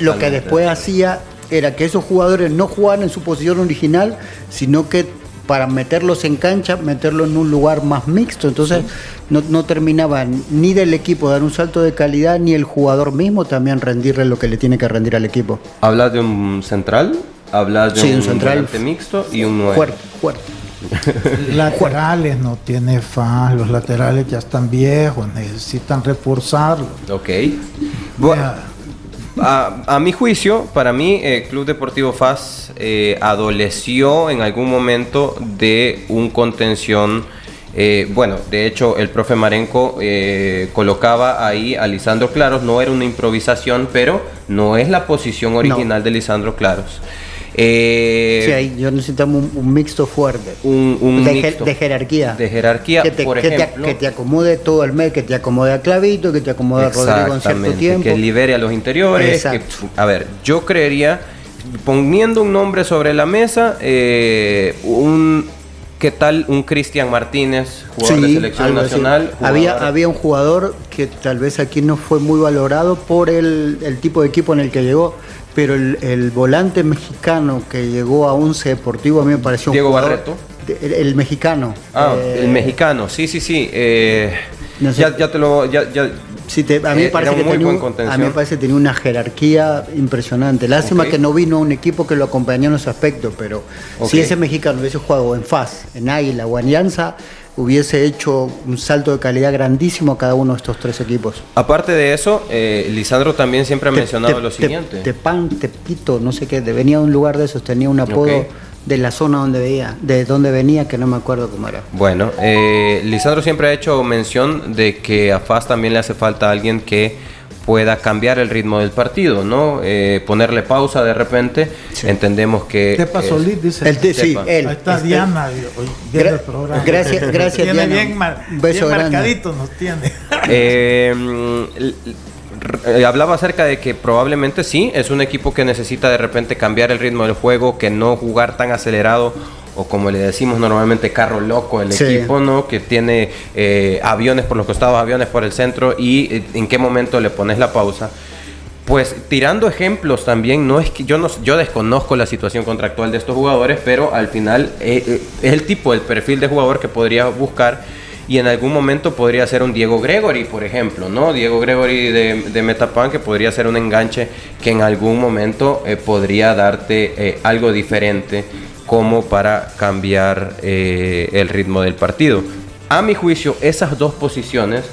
lo que después hacía era que esos jugadores no jugaran en su posición original, sino que para meterlos en cancha, meterlos en un lugar más mixto. Entonces no, no, terminaba ni del equipo dar un salto de calidad, ni el jugador mismo también rendirle lo que le tiene que rendir al equipo. ¿Hablas de un central? ¿Hablas de un, central mixto y un nueve? Fuerte, fuerte. laterales no tiene fan, los laterales ya están viejos, necesitan reforzarlos. Ok. Bueno, a, mi juicio, para mí, eh, Club Deportivo FAS eh, adoleció en algún momento de un contención. Eh, bueno, de hecho, el profe Marenco colocaba ahí a Lisandro Claros, no era una improvisación, pero no es la posición original de Lisandro Claros. Eh, sí, ahí yo necesitamos un, mixto fuerte. Un, de, jerarquía. De jerarquía, que te, por ejemplo. Que te, acomode todo el mes, que te acomode a Clavito, que te acomode a Rodrigo en cierto tiempo. Que libere a los interiores. a ver, yo creería, poniendo un nombre sobre la mesa, eh, un ¿Qué tal un Cristian Martínez, jugador de selección nacional? Había, había un jugador que tal vez aquí no fue muy valorado por el, el tipo de equipo en el que llegó, pero el, volante mexicano que llegó a Once Deportivo a mí me pareció Diego Barreto. el, mexicano. Ah, el eh, mexicano, sí, sí, sí. Eh, ya, ya, te lo. Ya, ya, a, mí me parece que tenía a mí me parece que tenía una jerarquía impresionante. Lástima que no vino un equipo que lo acompañó en ese aspecto, pero si ese mexicano hubiese jugado en FAS, en Águila o Alianza, hubiese hecho un salto de calidad grandísimo a cada uno de estos tres equipos. Aparte de eso, eh, Lisandro también siempre ha mencionado lo siguiente. Tepan, Tepito, no sé qué, venía de un lugar de esos, tenía un apodo de la zona donde veía, de donde venía, que no me acuerdo cómo era. Bueno, eh, Lisandro siempre ha hecho mención de que a FAS también le hace falta alguien que pueda cambiar el ritmo del partido, ¿no? Eh, ponerle pausa de repente. Entendemos que. ¿Qué pasó, Liz? Dice. El, sí, él. Ahí está este, Diana viendo el programa. Gracias, gracias, tiene Bien, bien marcadito nos tiene. Eh, eh, hablaba acerca de que probablemente sí, es un equipo que necesita de repente cambiar el ritmo del juego, que no jugar tan acelerado o como le decimos normalmente carro loco el equipo, ¿no? Que tiene eh, aviones por los costados, aviones por el centro y eh, en qué momento le pones la pausa. Pues tirando ejemplos también, no es que yo no yo desconozco la situación contractual de estos jugadores, pero al final es el tipo, el perfil de jugador que podría buscar y en algún momento podría ser un Diego Gregory, por ejemplo, ¿no? Diego Gregory de, de Metapan, que podría ser un enganche que en algún momento eh, podría darte eh, algo diferente como para cambiar eh, el ritmo del partido a mi juicio, esas dos posiciones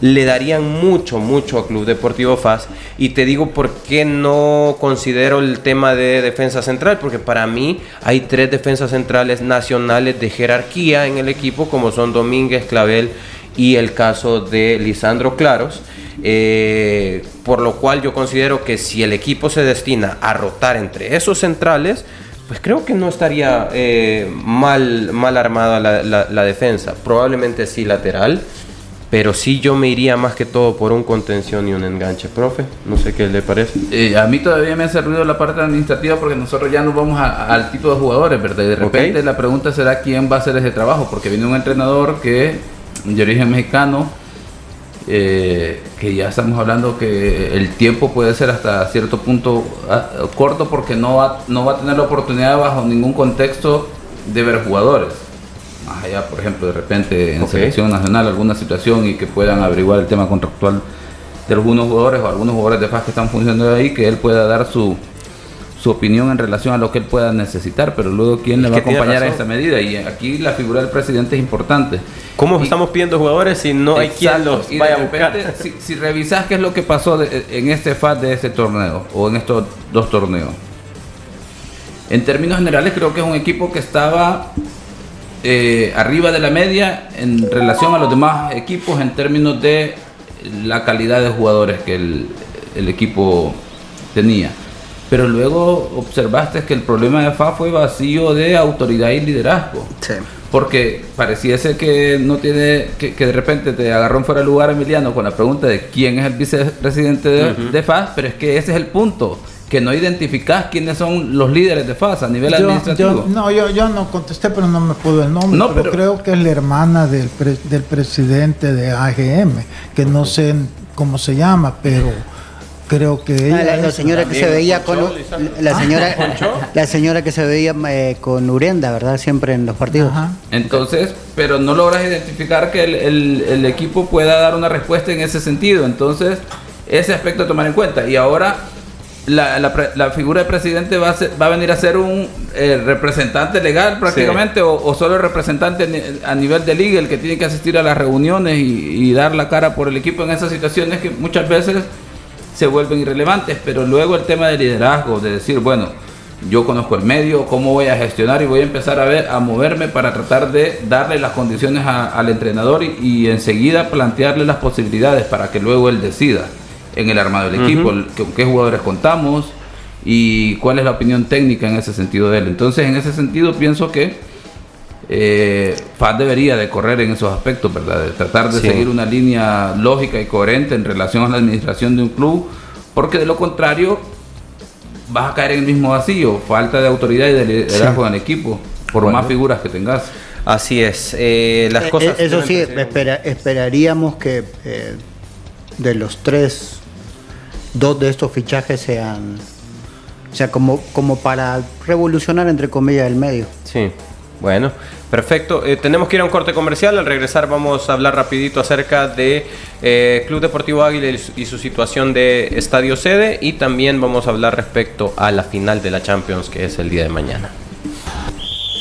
le darían mucho, mucho a Club Deportivo FAS. Y te digo por qué no considero el tema de defensa central, porque para mí hay tres defensas centrales nacionales de jerarquía en el equipo, como son Domínguez, Clavel y el caso de Lisandro Claros. Eh, por lo cual yo considero que si el equipo se destina a rotar entre esos centrales, pues creo que no estaría eh, mal, mal armada la, defensa. Probablemente sí lateral, pero sí yo me iría más que todo por un contención y un enganche. Profe, no sé qué le parece. Eh, a mí todavía me hace ruido la parte administrativa porque nosotros ya nos vamos al tipo de jugadores, ¿verdad? Y de repente la pregunta será quién va a hacer ese trabajo, porque viene un entrenador que de origen mexicano eh, que ya estamos hablando que el tiempo puede ser hasta cierto punto ah, corto porque no va, no va a tener la oportunidad bajo ningún contexto de ver jugadores. Más allá, por ejemplo, de repente en selección nacional alguna situación y que puedan averiguar el tema contractual de algunos jugadores o algunos jugadores de FAS que están funcionando ahí, que él pueda dar su, su opinión en relación a lo que él pueda necesitar, pero luego quién le va a acompañar a esta medida. Y aquí la figura del presidente es importante. ¿Cómo estamos pidiendo jugadores si no hay quien los vaya a buscar? Si, si, revisas qué es lo que pasó en este FAT de este torneo o en estos dos torneos. En términos generales creo que es un equipo que estaba eh, arriba de la media en relación a los demás equipos en términos de la calidad de jugadores que el, el equipo tenía pero luego observaste que el problema de FA fue vacío de autoridad y liderazgo. Sí. Porque pareciese que no tiene, que, de repente te agarró en fuera de lugar Emiliano con la pregunta de quién es el vicepresidente de, FA, pero es que ese es el punto que no identificás quiénes son los líderes de FAS a nivel administrativo. no, yo, yo no contesté, pero no me pudo el nombre. No, pero, creo que es la hermana del, del presidente de AGM, que no sé cómo se llama, pero creo que ah, ella la, señora que se veía con la señora la señora que se veía eh, con Urenda verdad siempre en los partidos. Entonces pero no logras identificar que el, equipo pueda dar una respuesta en ese sentido. Entonces ese aspecto a tomar en cuenta. Y ahora la, la, figura de presidente va a, va a venir a ser un eh, representante legal prácticamente o, solo el representante a nivel de liga el que tiene que asistir a las reuniones y, y dar la cara por el equipo en esas situaciones que muchas veces se vuelven irrelevantes, pero luego el tema de liderazgo, de decir, bueno, yo conozco el medio, cómo voy a gestionar y voy a empezar a ver, a moverme para tratar de darle las condiciones al entrenador y, enseguida plantearle las posibilidades para que luego él decida en el armado del equipo, con qué jugadores contamos y cuál es la opinión técnica en ese sentido de él. Entonces, en ese sentido, pienso que eh, FAD debería de correr en esos aspectos, ¿verdad? De tratar de seguir una línea lógica y coherente en relación a la administración de un club, porque de lo contrario vas a caer en el mismo vacío, falta de autoridad y de liderazgo en el equipo, por más figuras que tengas. Así es. Eh, las Eh, cosas. eh, eso sí, espera- esperaríamos que eh, de los tres, dos de estos fichajes sean, o sea, como, como para revolucionar entre comillas el medio. Sí, bueno, perfecto. Eh, tenemos que ir a un corte comercial. Al regresar vamos a hablar rapidito acerca de eh, Club Deportivo Águila y su- situación de estadio sede y también vamos a hablar respecto a la final de la Champions que es el día de mañana.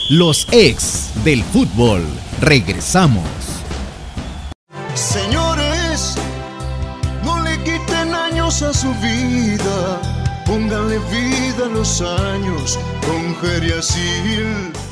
Los ex del fútbol. Regresamos. Señores, no le quiten años a su vida, pónganle vida a los años con Geriasil.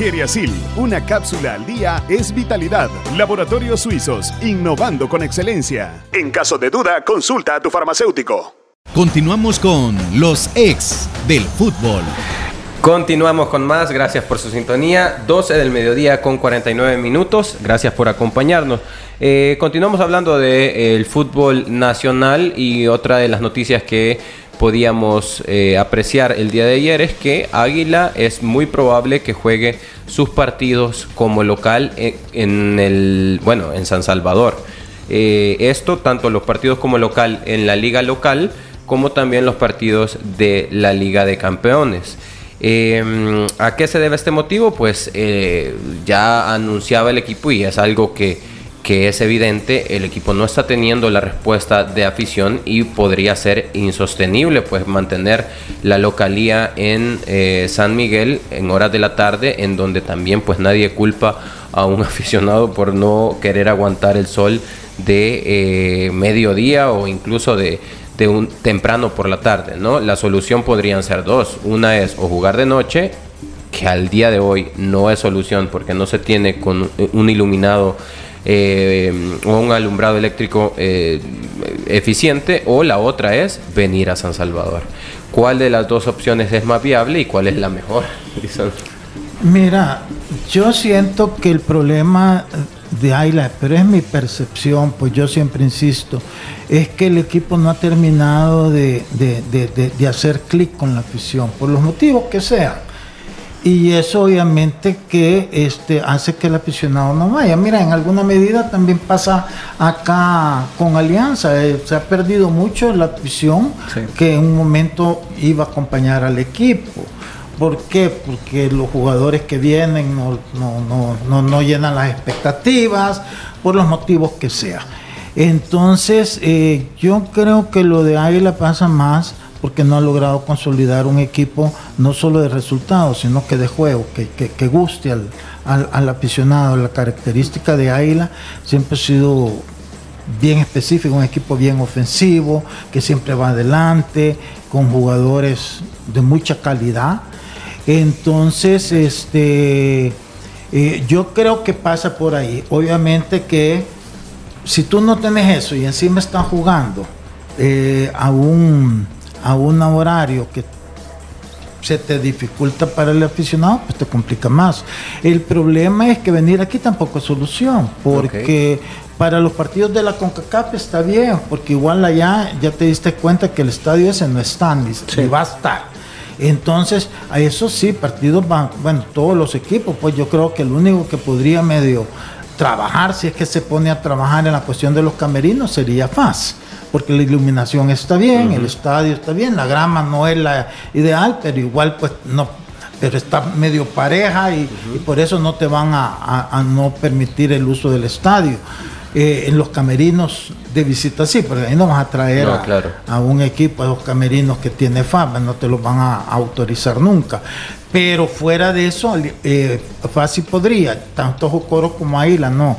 Geriasil, una cápsula al día es vitalidad. Laboratorios Suizos, innovando con excelencia. En caso de duda, consulta a tu farmacéutico. Continuamos con los ex del fútbol. Continuamos con más, gracias por su sintonía. 12 del mediodía con 49 minutos, gracias por acompañarnos. Eh, continuamos hablando del fútbol nacional y otra de las noticias que podíamos eh, apreciar el día de ayer es que Águila es muy probable que juegue sus partidos como local en, en el bueno en San Salvador. Eh, esto tanto los partidos como local en la liga local como también los partidos de la Liga de Campeones. Eh, ¿A qué se debe este motivo? Pues eh, ya anunciaba el equipo y es algo que, que es evidente, el equipo no está teniendo la respuesta de afición y podría ser insostenible pues mantener la localía en eh, San Miguel en horas de la tarde, en donde también pues nadie culpa a un aficionado por no querer aguantar el sol de eh, mediodía o incluso de, de un temprano por la tarde, ¿no? La solución podrían ser dos. Una es o jugar de noche, que al día de hoy no es solución porque no se tiene con un iluminado eh, o un alumbrado eléctrico eh, eficiente, o la otra es venir a San Salvador. ¿Cuál de las dos opciones es más viable y cuál es la mejor? Mira, yo siento que el problema de Ayla, pero es mi percepción, pues yo siempre insisto, es que el equipo no ha terminado de, de- de- de- de hacer clic con la afición, por los motivos que sean. Y eso obviamente que este, hace que el aficionado no vaya. Mira, en alguna medida también pasa acá con Alianza. eh, se ha perdido mucho la afición que en un momento iba a acompañar al equipo. ¿Por qué? Porque los jugadores que vienen no, no, no, no, no llenan las expectativas, por los motivos que sea. Entonces, eh, yo creo que lo de Águila pasa más porque no ha logrado consolidar un equipo no solo de resultados, sino que de juego, que, que- guste al, al- al aficionado. La característica de Águila siempre ha sido bien específico, un equipo bien ofensivo, que siempre va adelante, con jugadores de mucha calidad. Entonces, este, eh, yo creo que pasa por ahí. Obviamente que si tú no tienes eso y encima estás jugando eh, a, un, a un horario que se te dificulta para el aficionado, pues te complica más. El problema es que venir aquí tampoco es solución, porque para los partidos de la CONCACAF está bien, porque igual allá ya te diste cuenta que el estadio ese no está ni, va a estar. Entonces, a eso sí, partidos van, bueno, todos los equipos, pues yo creo que el único que podría medio trabajar, si es que se pone a trabajar en la cuestión de los camerinos, sería FAS porque la iluminación está bien, el estadio está bien, la grama no es la ideal, pero igual pues no, pero está medio pareja y, por eso no te van a, no permitir el uso del estadio. Eh, en los camerinos de visita sí, pero ahí no vas a traer a, un equipo, a los camerinos que tiene fama, no te los van a autorizar nunca. Pero fuera de eso, eh, fácil podría, tanto Jocoro como Águila no.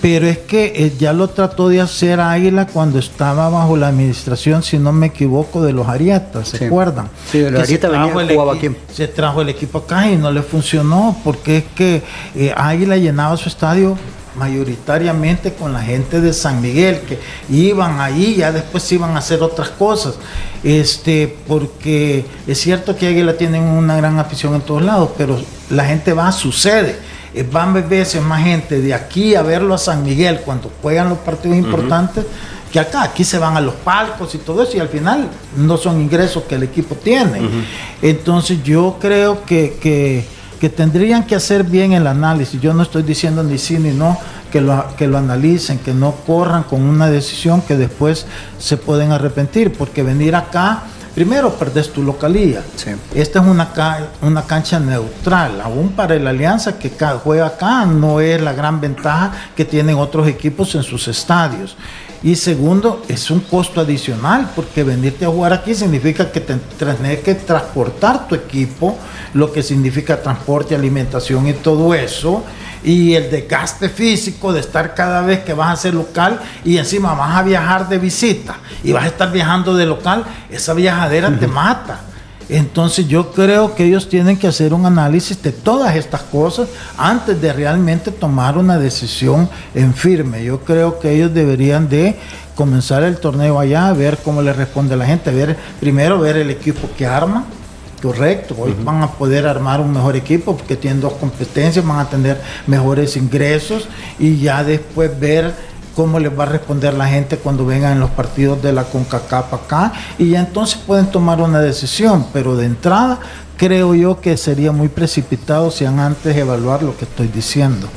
Pero es que eh, ya lo trató de hacer Águila cuando estaba bajo la administración, si no me equivoco, de los Ariatas, ¿se acuerdan? Sí, de los Ariatas venía, aquí. Se trajo el equipo acá y no le funcionó, porque es que eh, Águila llenaba su estadio mayoritariamente con la gente de San Miguel, que iban ahí, ya después iban a hacer otras cosas. Este, porque es cierto que Águila tienen una gran afición en todos lados, pero la gente va, sucede. Eh, van veces más gente de aquí a verlo a San Miguel cuando juegan los partidos importantes que acá. Aquí se van a los palcos y todo eso y al final no son ingresos que el equipo tiene. Entonces yo creo que, que que tendrían que hacer bien el análisis. Yo no estoy diciendo ni sí ni no, que lo, que lo analicen, que no corran con una decisión que después se pueden arrepentir, porque venir acá, primero perdés tu localía. Esta es una, una cancha neutral, aún para el Alianza que juega acá no es la gran ventaja que tienen otros equipos en sus estadios. Y segundo, es un costo adicional, porque venirte a jugar aquí significa que tienes que transportar tu equipo, lo que significa transporte, alimentación y todo eso, y el desgaste físico de estar cada vez que vas a ser local y encima vas a viajar de visita y vas a estar viajando de local, esa viajadera te mata. Entonces yo creo que ellos tienen que hacer un análisis de todas estas cosas antes de realmente tomar una decisión en firme. Yo creo que ellos deberían de comenzar el torneo allá, ver cómo le responde la gente, ver primero ver el equipo que arma, correcto, hoy van a poder armar un mejor equipo porque tienen dos competencias, van a tener mejores ingresos y ya después ver cómo les va a responder la gente cuando vengan en los partidos de la CONCACAF acá y ya entonces pueden tomar una decisión, pero de entrada creo yo que sería muy precipitado si han antes evaluar lo que estoy diciendo.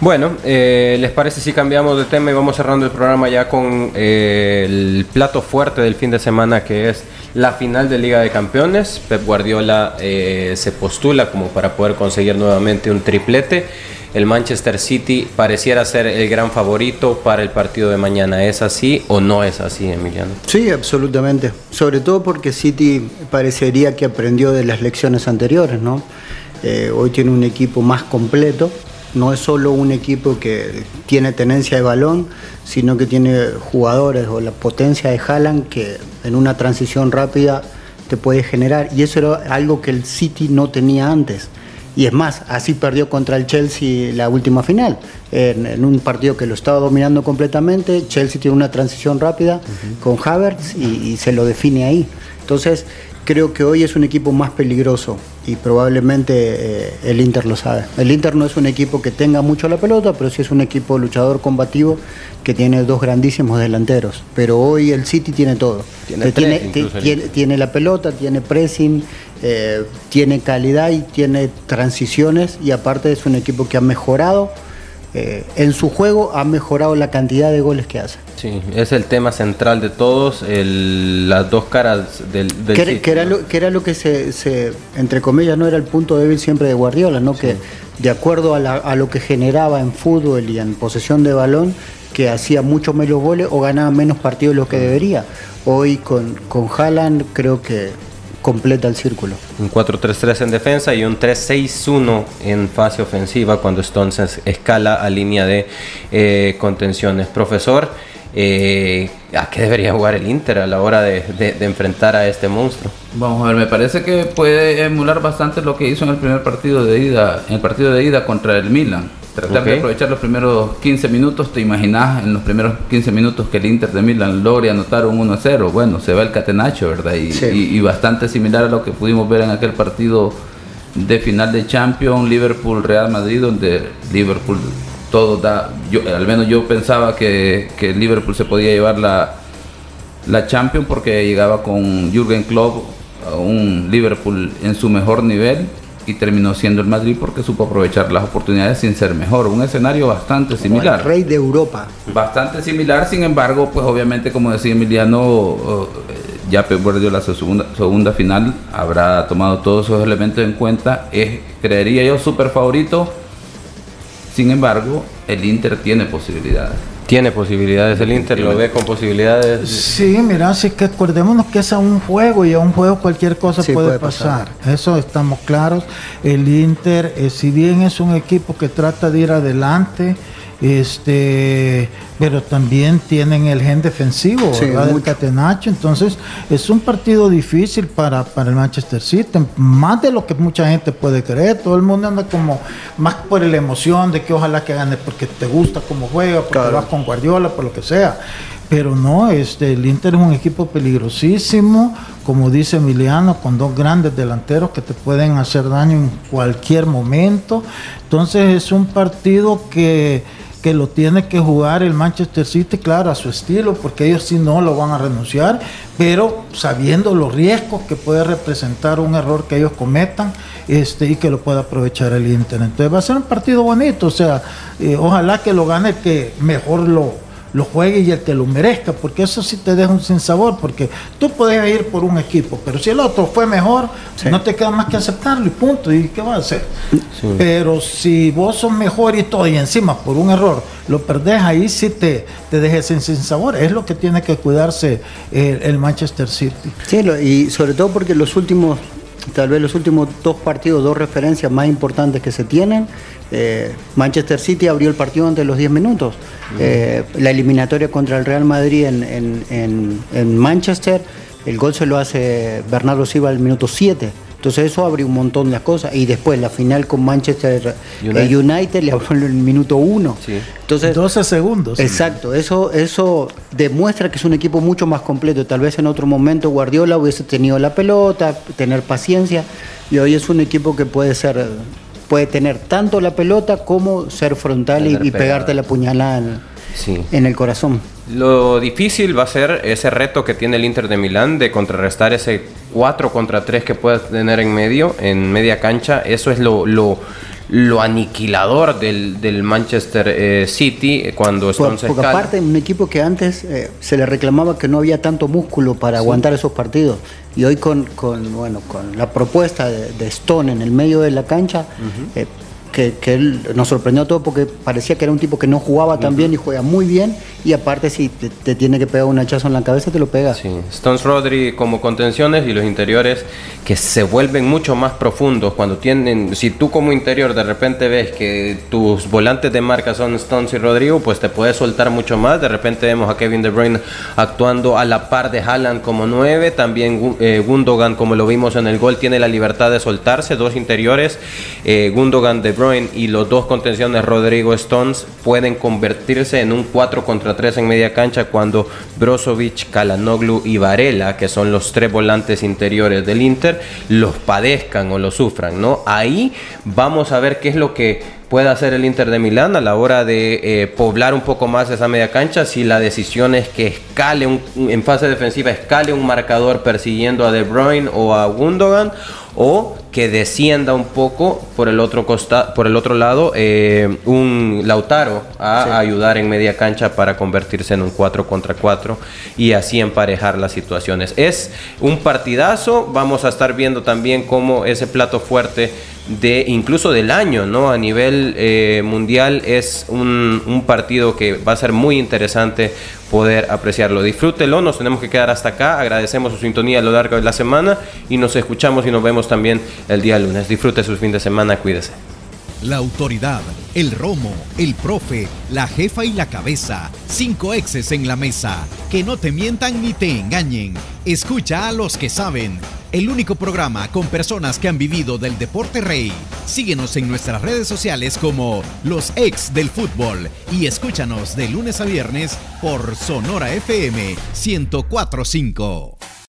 Bueno, eh, ¿les parece si cambiamos de tema y vamos cerrando el programa ya con eh, el plato fuerte del fin de semana que es la final de Liga de Campeones? Pep Guardiola eh, se postula como para poder conseguir nuevamente un triplete el Manchester City pareciera ser el gran favorito para el partido de mañana. ¿Es así o no es así, Emiliano? Sí, absolutamente. Sobre todo porque City parecería que aprendió de las lecciones anteriores, ¿no? Eh, hoy tiene un equipo más completo. No es solo un equipo que tiene tenencia de balón, sino que tiene jugadores o la potencia de Haaland que en una transición rápida te puede generar. Y eso era algo que el City no tenía antes. Y es más, así perdió contra el Chelsea la última final. En, un partido que lo estaba dominando completamente, Chelsea tiene una transición rápida con Havertz y, se lo define ahí. Entonces, creo que hoy es un equipo más peligroso y probablemente eh, el Inter lo sabe. El Inter no es un equipo que tenga mucho la pelota, pero sí es un equipo luchador combativo que tiene dos grandísimos delanteros. Pero hoy el City tiene todo. Tiene, tiene la pelota, tiene pressing, eh, tiene calidad y tiene transiciones y aparte es un equipo que ha mejorado eh, en su juego, ha mejorado la cantidad de goles que hace. Sí, es el tema central de todos, las dos caras del... que, era, lo, que era lo que se, entre comillas, no era el punto débil siempre de Guardiola, ¿no? Que de acuerdo a, lo que generaba en fútbol y en posesión de balón, que hacía mucho menos goles o ganaba menos partidos de lo que debería. Hoy con, con Haaland creo que completa el círculo. Un 4-3-3 en defensa y un 3-6-1 en fase ofensiva cuando entonces escala a línea de eh, contenciones. Profesor, eh, ¿a qué debería jugar el Inter a la hora de, enfrentar a este monstruo? Vamos a ver, me parece que puede emular bastante lo que hizo en el primer partido de ida, en el partido de ida contra el Milan Tratar de aprovechar los primeros 15 minutos, te imaginas en los primeros 15 minutos que el Inter de Milán logre anotar un 1-0. Bueno, se va el catenacho, ¿verdad? Y, bastante similar a lo que pudimos ver en aquel partido de final de Champions, Liverpool-Real Madrid, donde Liverpool todo da. Yo, al menos yo pensaba que, que Liverpool se podía llevar la, la Champions porque llegaba con Jürgen Klopp un Liverpool en su mejor nivel y terminó siendo el Madrid porque supo aprovechar las oportunidades sin ser mejor. Un escenario bastante similar. el rey de Europa. Bastante similar, sin embargo, pues obviamente, como decía Emiliano, ya Pep Guardiola su segunda, segunda final habrá tomado todos esos elementos en cuenta. Es, creería yo, súper favorito. Sin embargo, el Inter tiene posibilidades tiene posibilidades el Inter, lo ve con posibilidades. Sí, mira, así que acordémonos que es a un juego y a un juego cualquier cosa puede, pasar. Eso estamos claros. El Inter, eh, si bien es un equipo que trata de ir adelante, este pero también tienen el gen defensivo del catenacho. Entonces es un partido difícil para, para el Manchester City más de lo que mucha gente puede creer. Todo el mundo anda como más por la emoción de que ojalá que gane porque te gusta cómo juega porque vas con Guardiola por lo que sea. Pero no, este, el Inter es un equipo peligrosísimo, como dice Emiliano, con dos grandes delanteros que te pueden hacer daño en cualquier momento. Entonces es un partido que que lo tiene que jugar el Manchester City, claro, a su estilo, porque ellos sí no lo van a renunciar, pero sabiendo los riesgos que puede representar un error que ellos cometan este, y que lo pueda aprovechar el Inter. Entonces va a ser un partido bonito, o sea, eh, ojalá que lo gane que mejor lo, lo juegue y el que lo merezca, porque eso sí te deja un sinsabor, porque tú puedes ir por un equipo, pero si el otro fue mejor, no te queda más que aceptarlo y punto, ¿y qué va a hacer? Pero si vos sos mejor y todo, y encima por un error lo perdés, ahí sí te, te dejes sin sinsabor, es lo que tiene que cuidarse el, el Manchester City. Sí, y sobre todo porque los últimos tal vez los últimos dos partidos, dos referencias más importantes que se tienen. Eh, Manchester City abrió el partido antes de los 10 minutos. Eh, la eliminatoria contra el Real Madrid en, Manchester, el gol se lo hace Bernardo Silva al minuto 7. Entonces eso abrió un montón de cosas. Y después la final con Manchester United, le abrió en el minuto 1. Entonces, 12 segundos. Exacto, eso, eso demuestra que es un equipo mucho más completo. Tal vez en otro momento Guardiola hubiese tenido la pelota, tener paciencia. Y hoy es un equipo que puede ser puede tener tanto la pelota como ser frontal y, pegarte la puñalada en, el corazón. Lo difícil va a ser ese reto que tiene el Inter de Milán de contrarrestar ese 4 contra 3 que puede tener en medio, en media cancha. Eso es lo, lo, lo aniquilador del, del Manchester eh, City cuando Stones Porque aparte, un equipo que antes eh, se le reclamaba que no había tanto músculo para aguantar esos partidos. Y hoy con, con, bueno, con la propuesta de, Stone en el medio de la cancha, que, él nos sorprendió todo porque parecía que era un tipo que no jugaba tan bien y juega muy bien y aparte si te, tiene que pegar un hachazo en la cabeza te lo pega. Sí, Stones Rodri como contenciones y los interiores que se vuelven mucho más profundos cuando tienen, si tú como interior de repente ves que tus volantes de marca son Stones y Rodrigo, pues te puedes soltar mucho más, de repente vemos a Kevin De Bruyne actuando a la par de Haaland como nueve, también eh, Gundogan como lo vimos en el gol tiene la libertad de soltarse, dos interiores, eh, Gundogan De Bruyne y los dos contenciones Rodrigo Stones pueden convertirse en un 4 contra 3 en media cancha cuando Brozovic, Kalanoglu y Varela, que son los tres volantes interiores del Inter, los padezcan o lo sufran, ¿no? Ahí vamos a ver qué es lo que puede hacer el Inter de Milán a la hora de eh, poblar un poco más esa media cancha si la decisión es que escale un, en fase defensiva escale un marcador persiguiendo a De Bruyne o a Gundogan o que descienda un poco por el otro costa, por el otro lado eh, un Lautaro a ayudar en media cancha para convertirse en un 4 contra 4 y así emparejar las situaciones. Es un partidazo, vamos a estar viendo también cómo ese plato fuerte de incluso del año, ¿no? A nivel eh, mundial es un, un, partido que va a ser muy interesante poder apreciarlo. Disfrútelo, nos tenemos que quedar hasta acá. Agradecemos su sintonía a lo largo de la semana y nos escuchamos y nos vemos también el día lunes. Disfrute su fin de semana, cuídese. La autoridad, el romo, el profe, la jefa y la cabeza. Cinco exes en la mesa. Que no te mientan ni te engañen. Escucha a los que saben el único programa con personas que han vivido del deporte rey. Síguenos en nuestras redes sociales como Los Ex del Fútbol y escúchanos de lunes a viernes por Sonora FM 1045.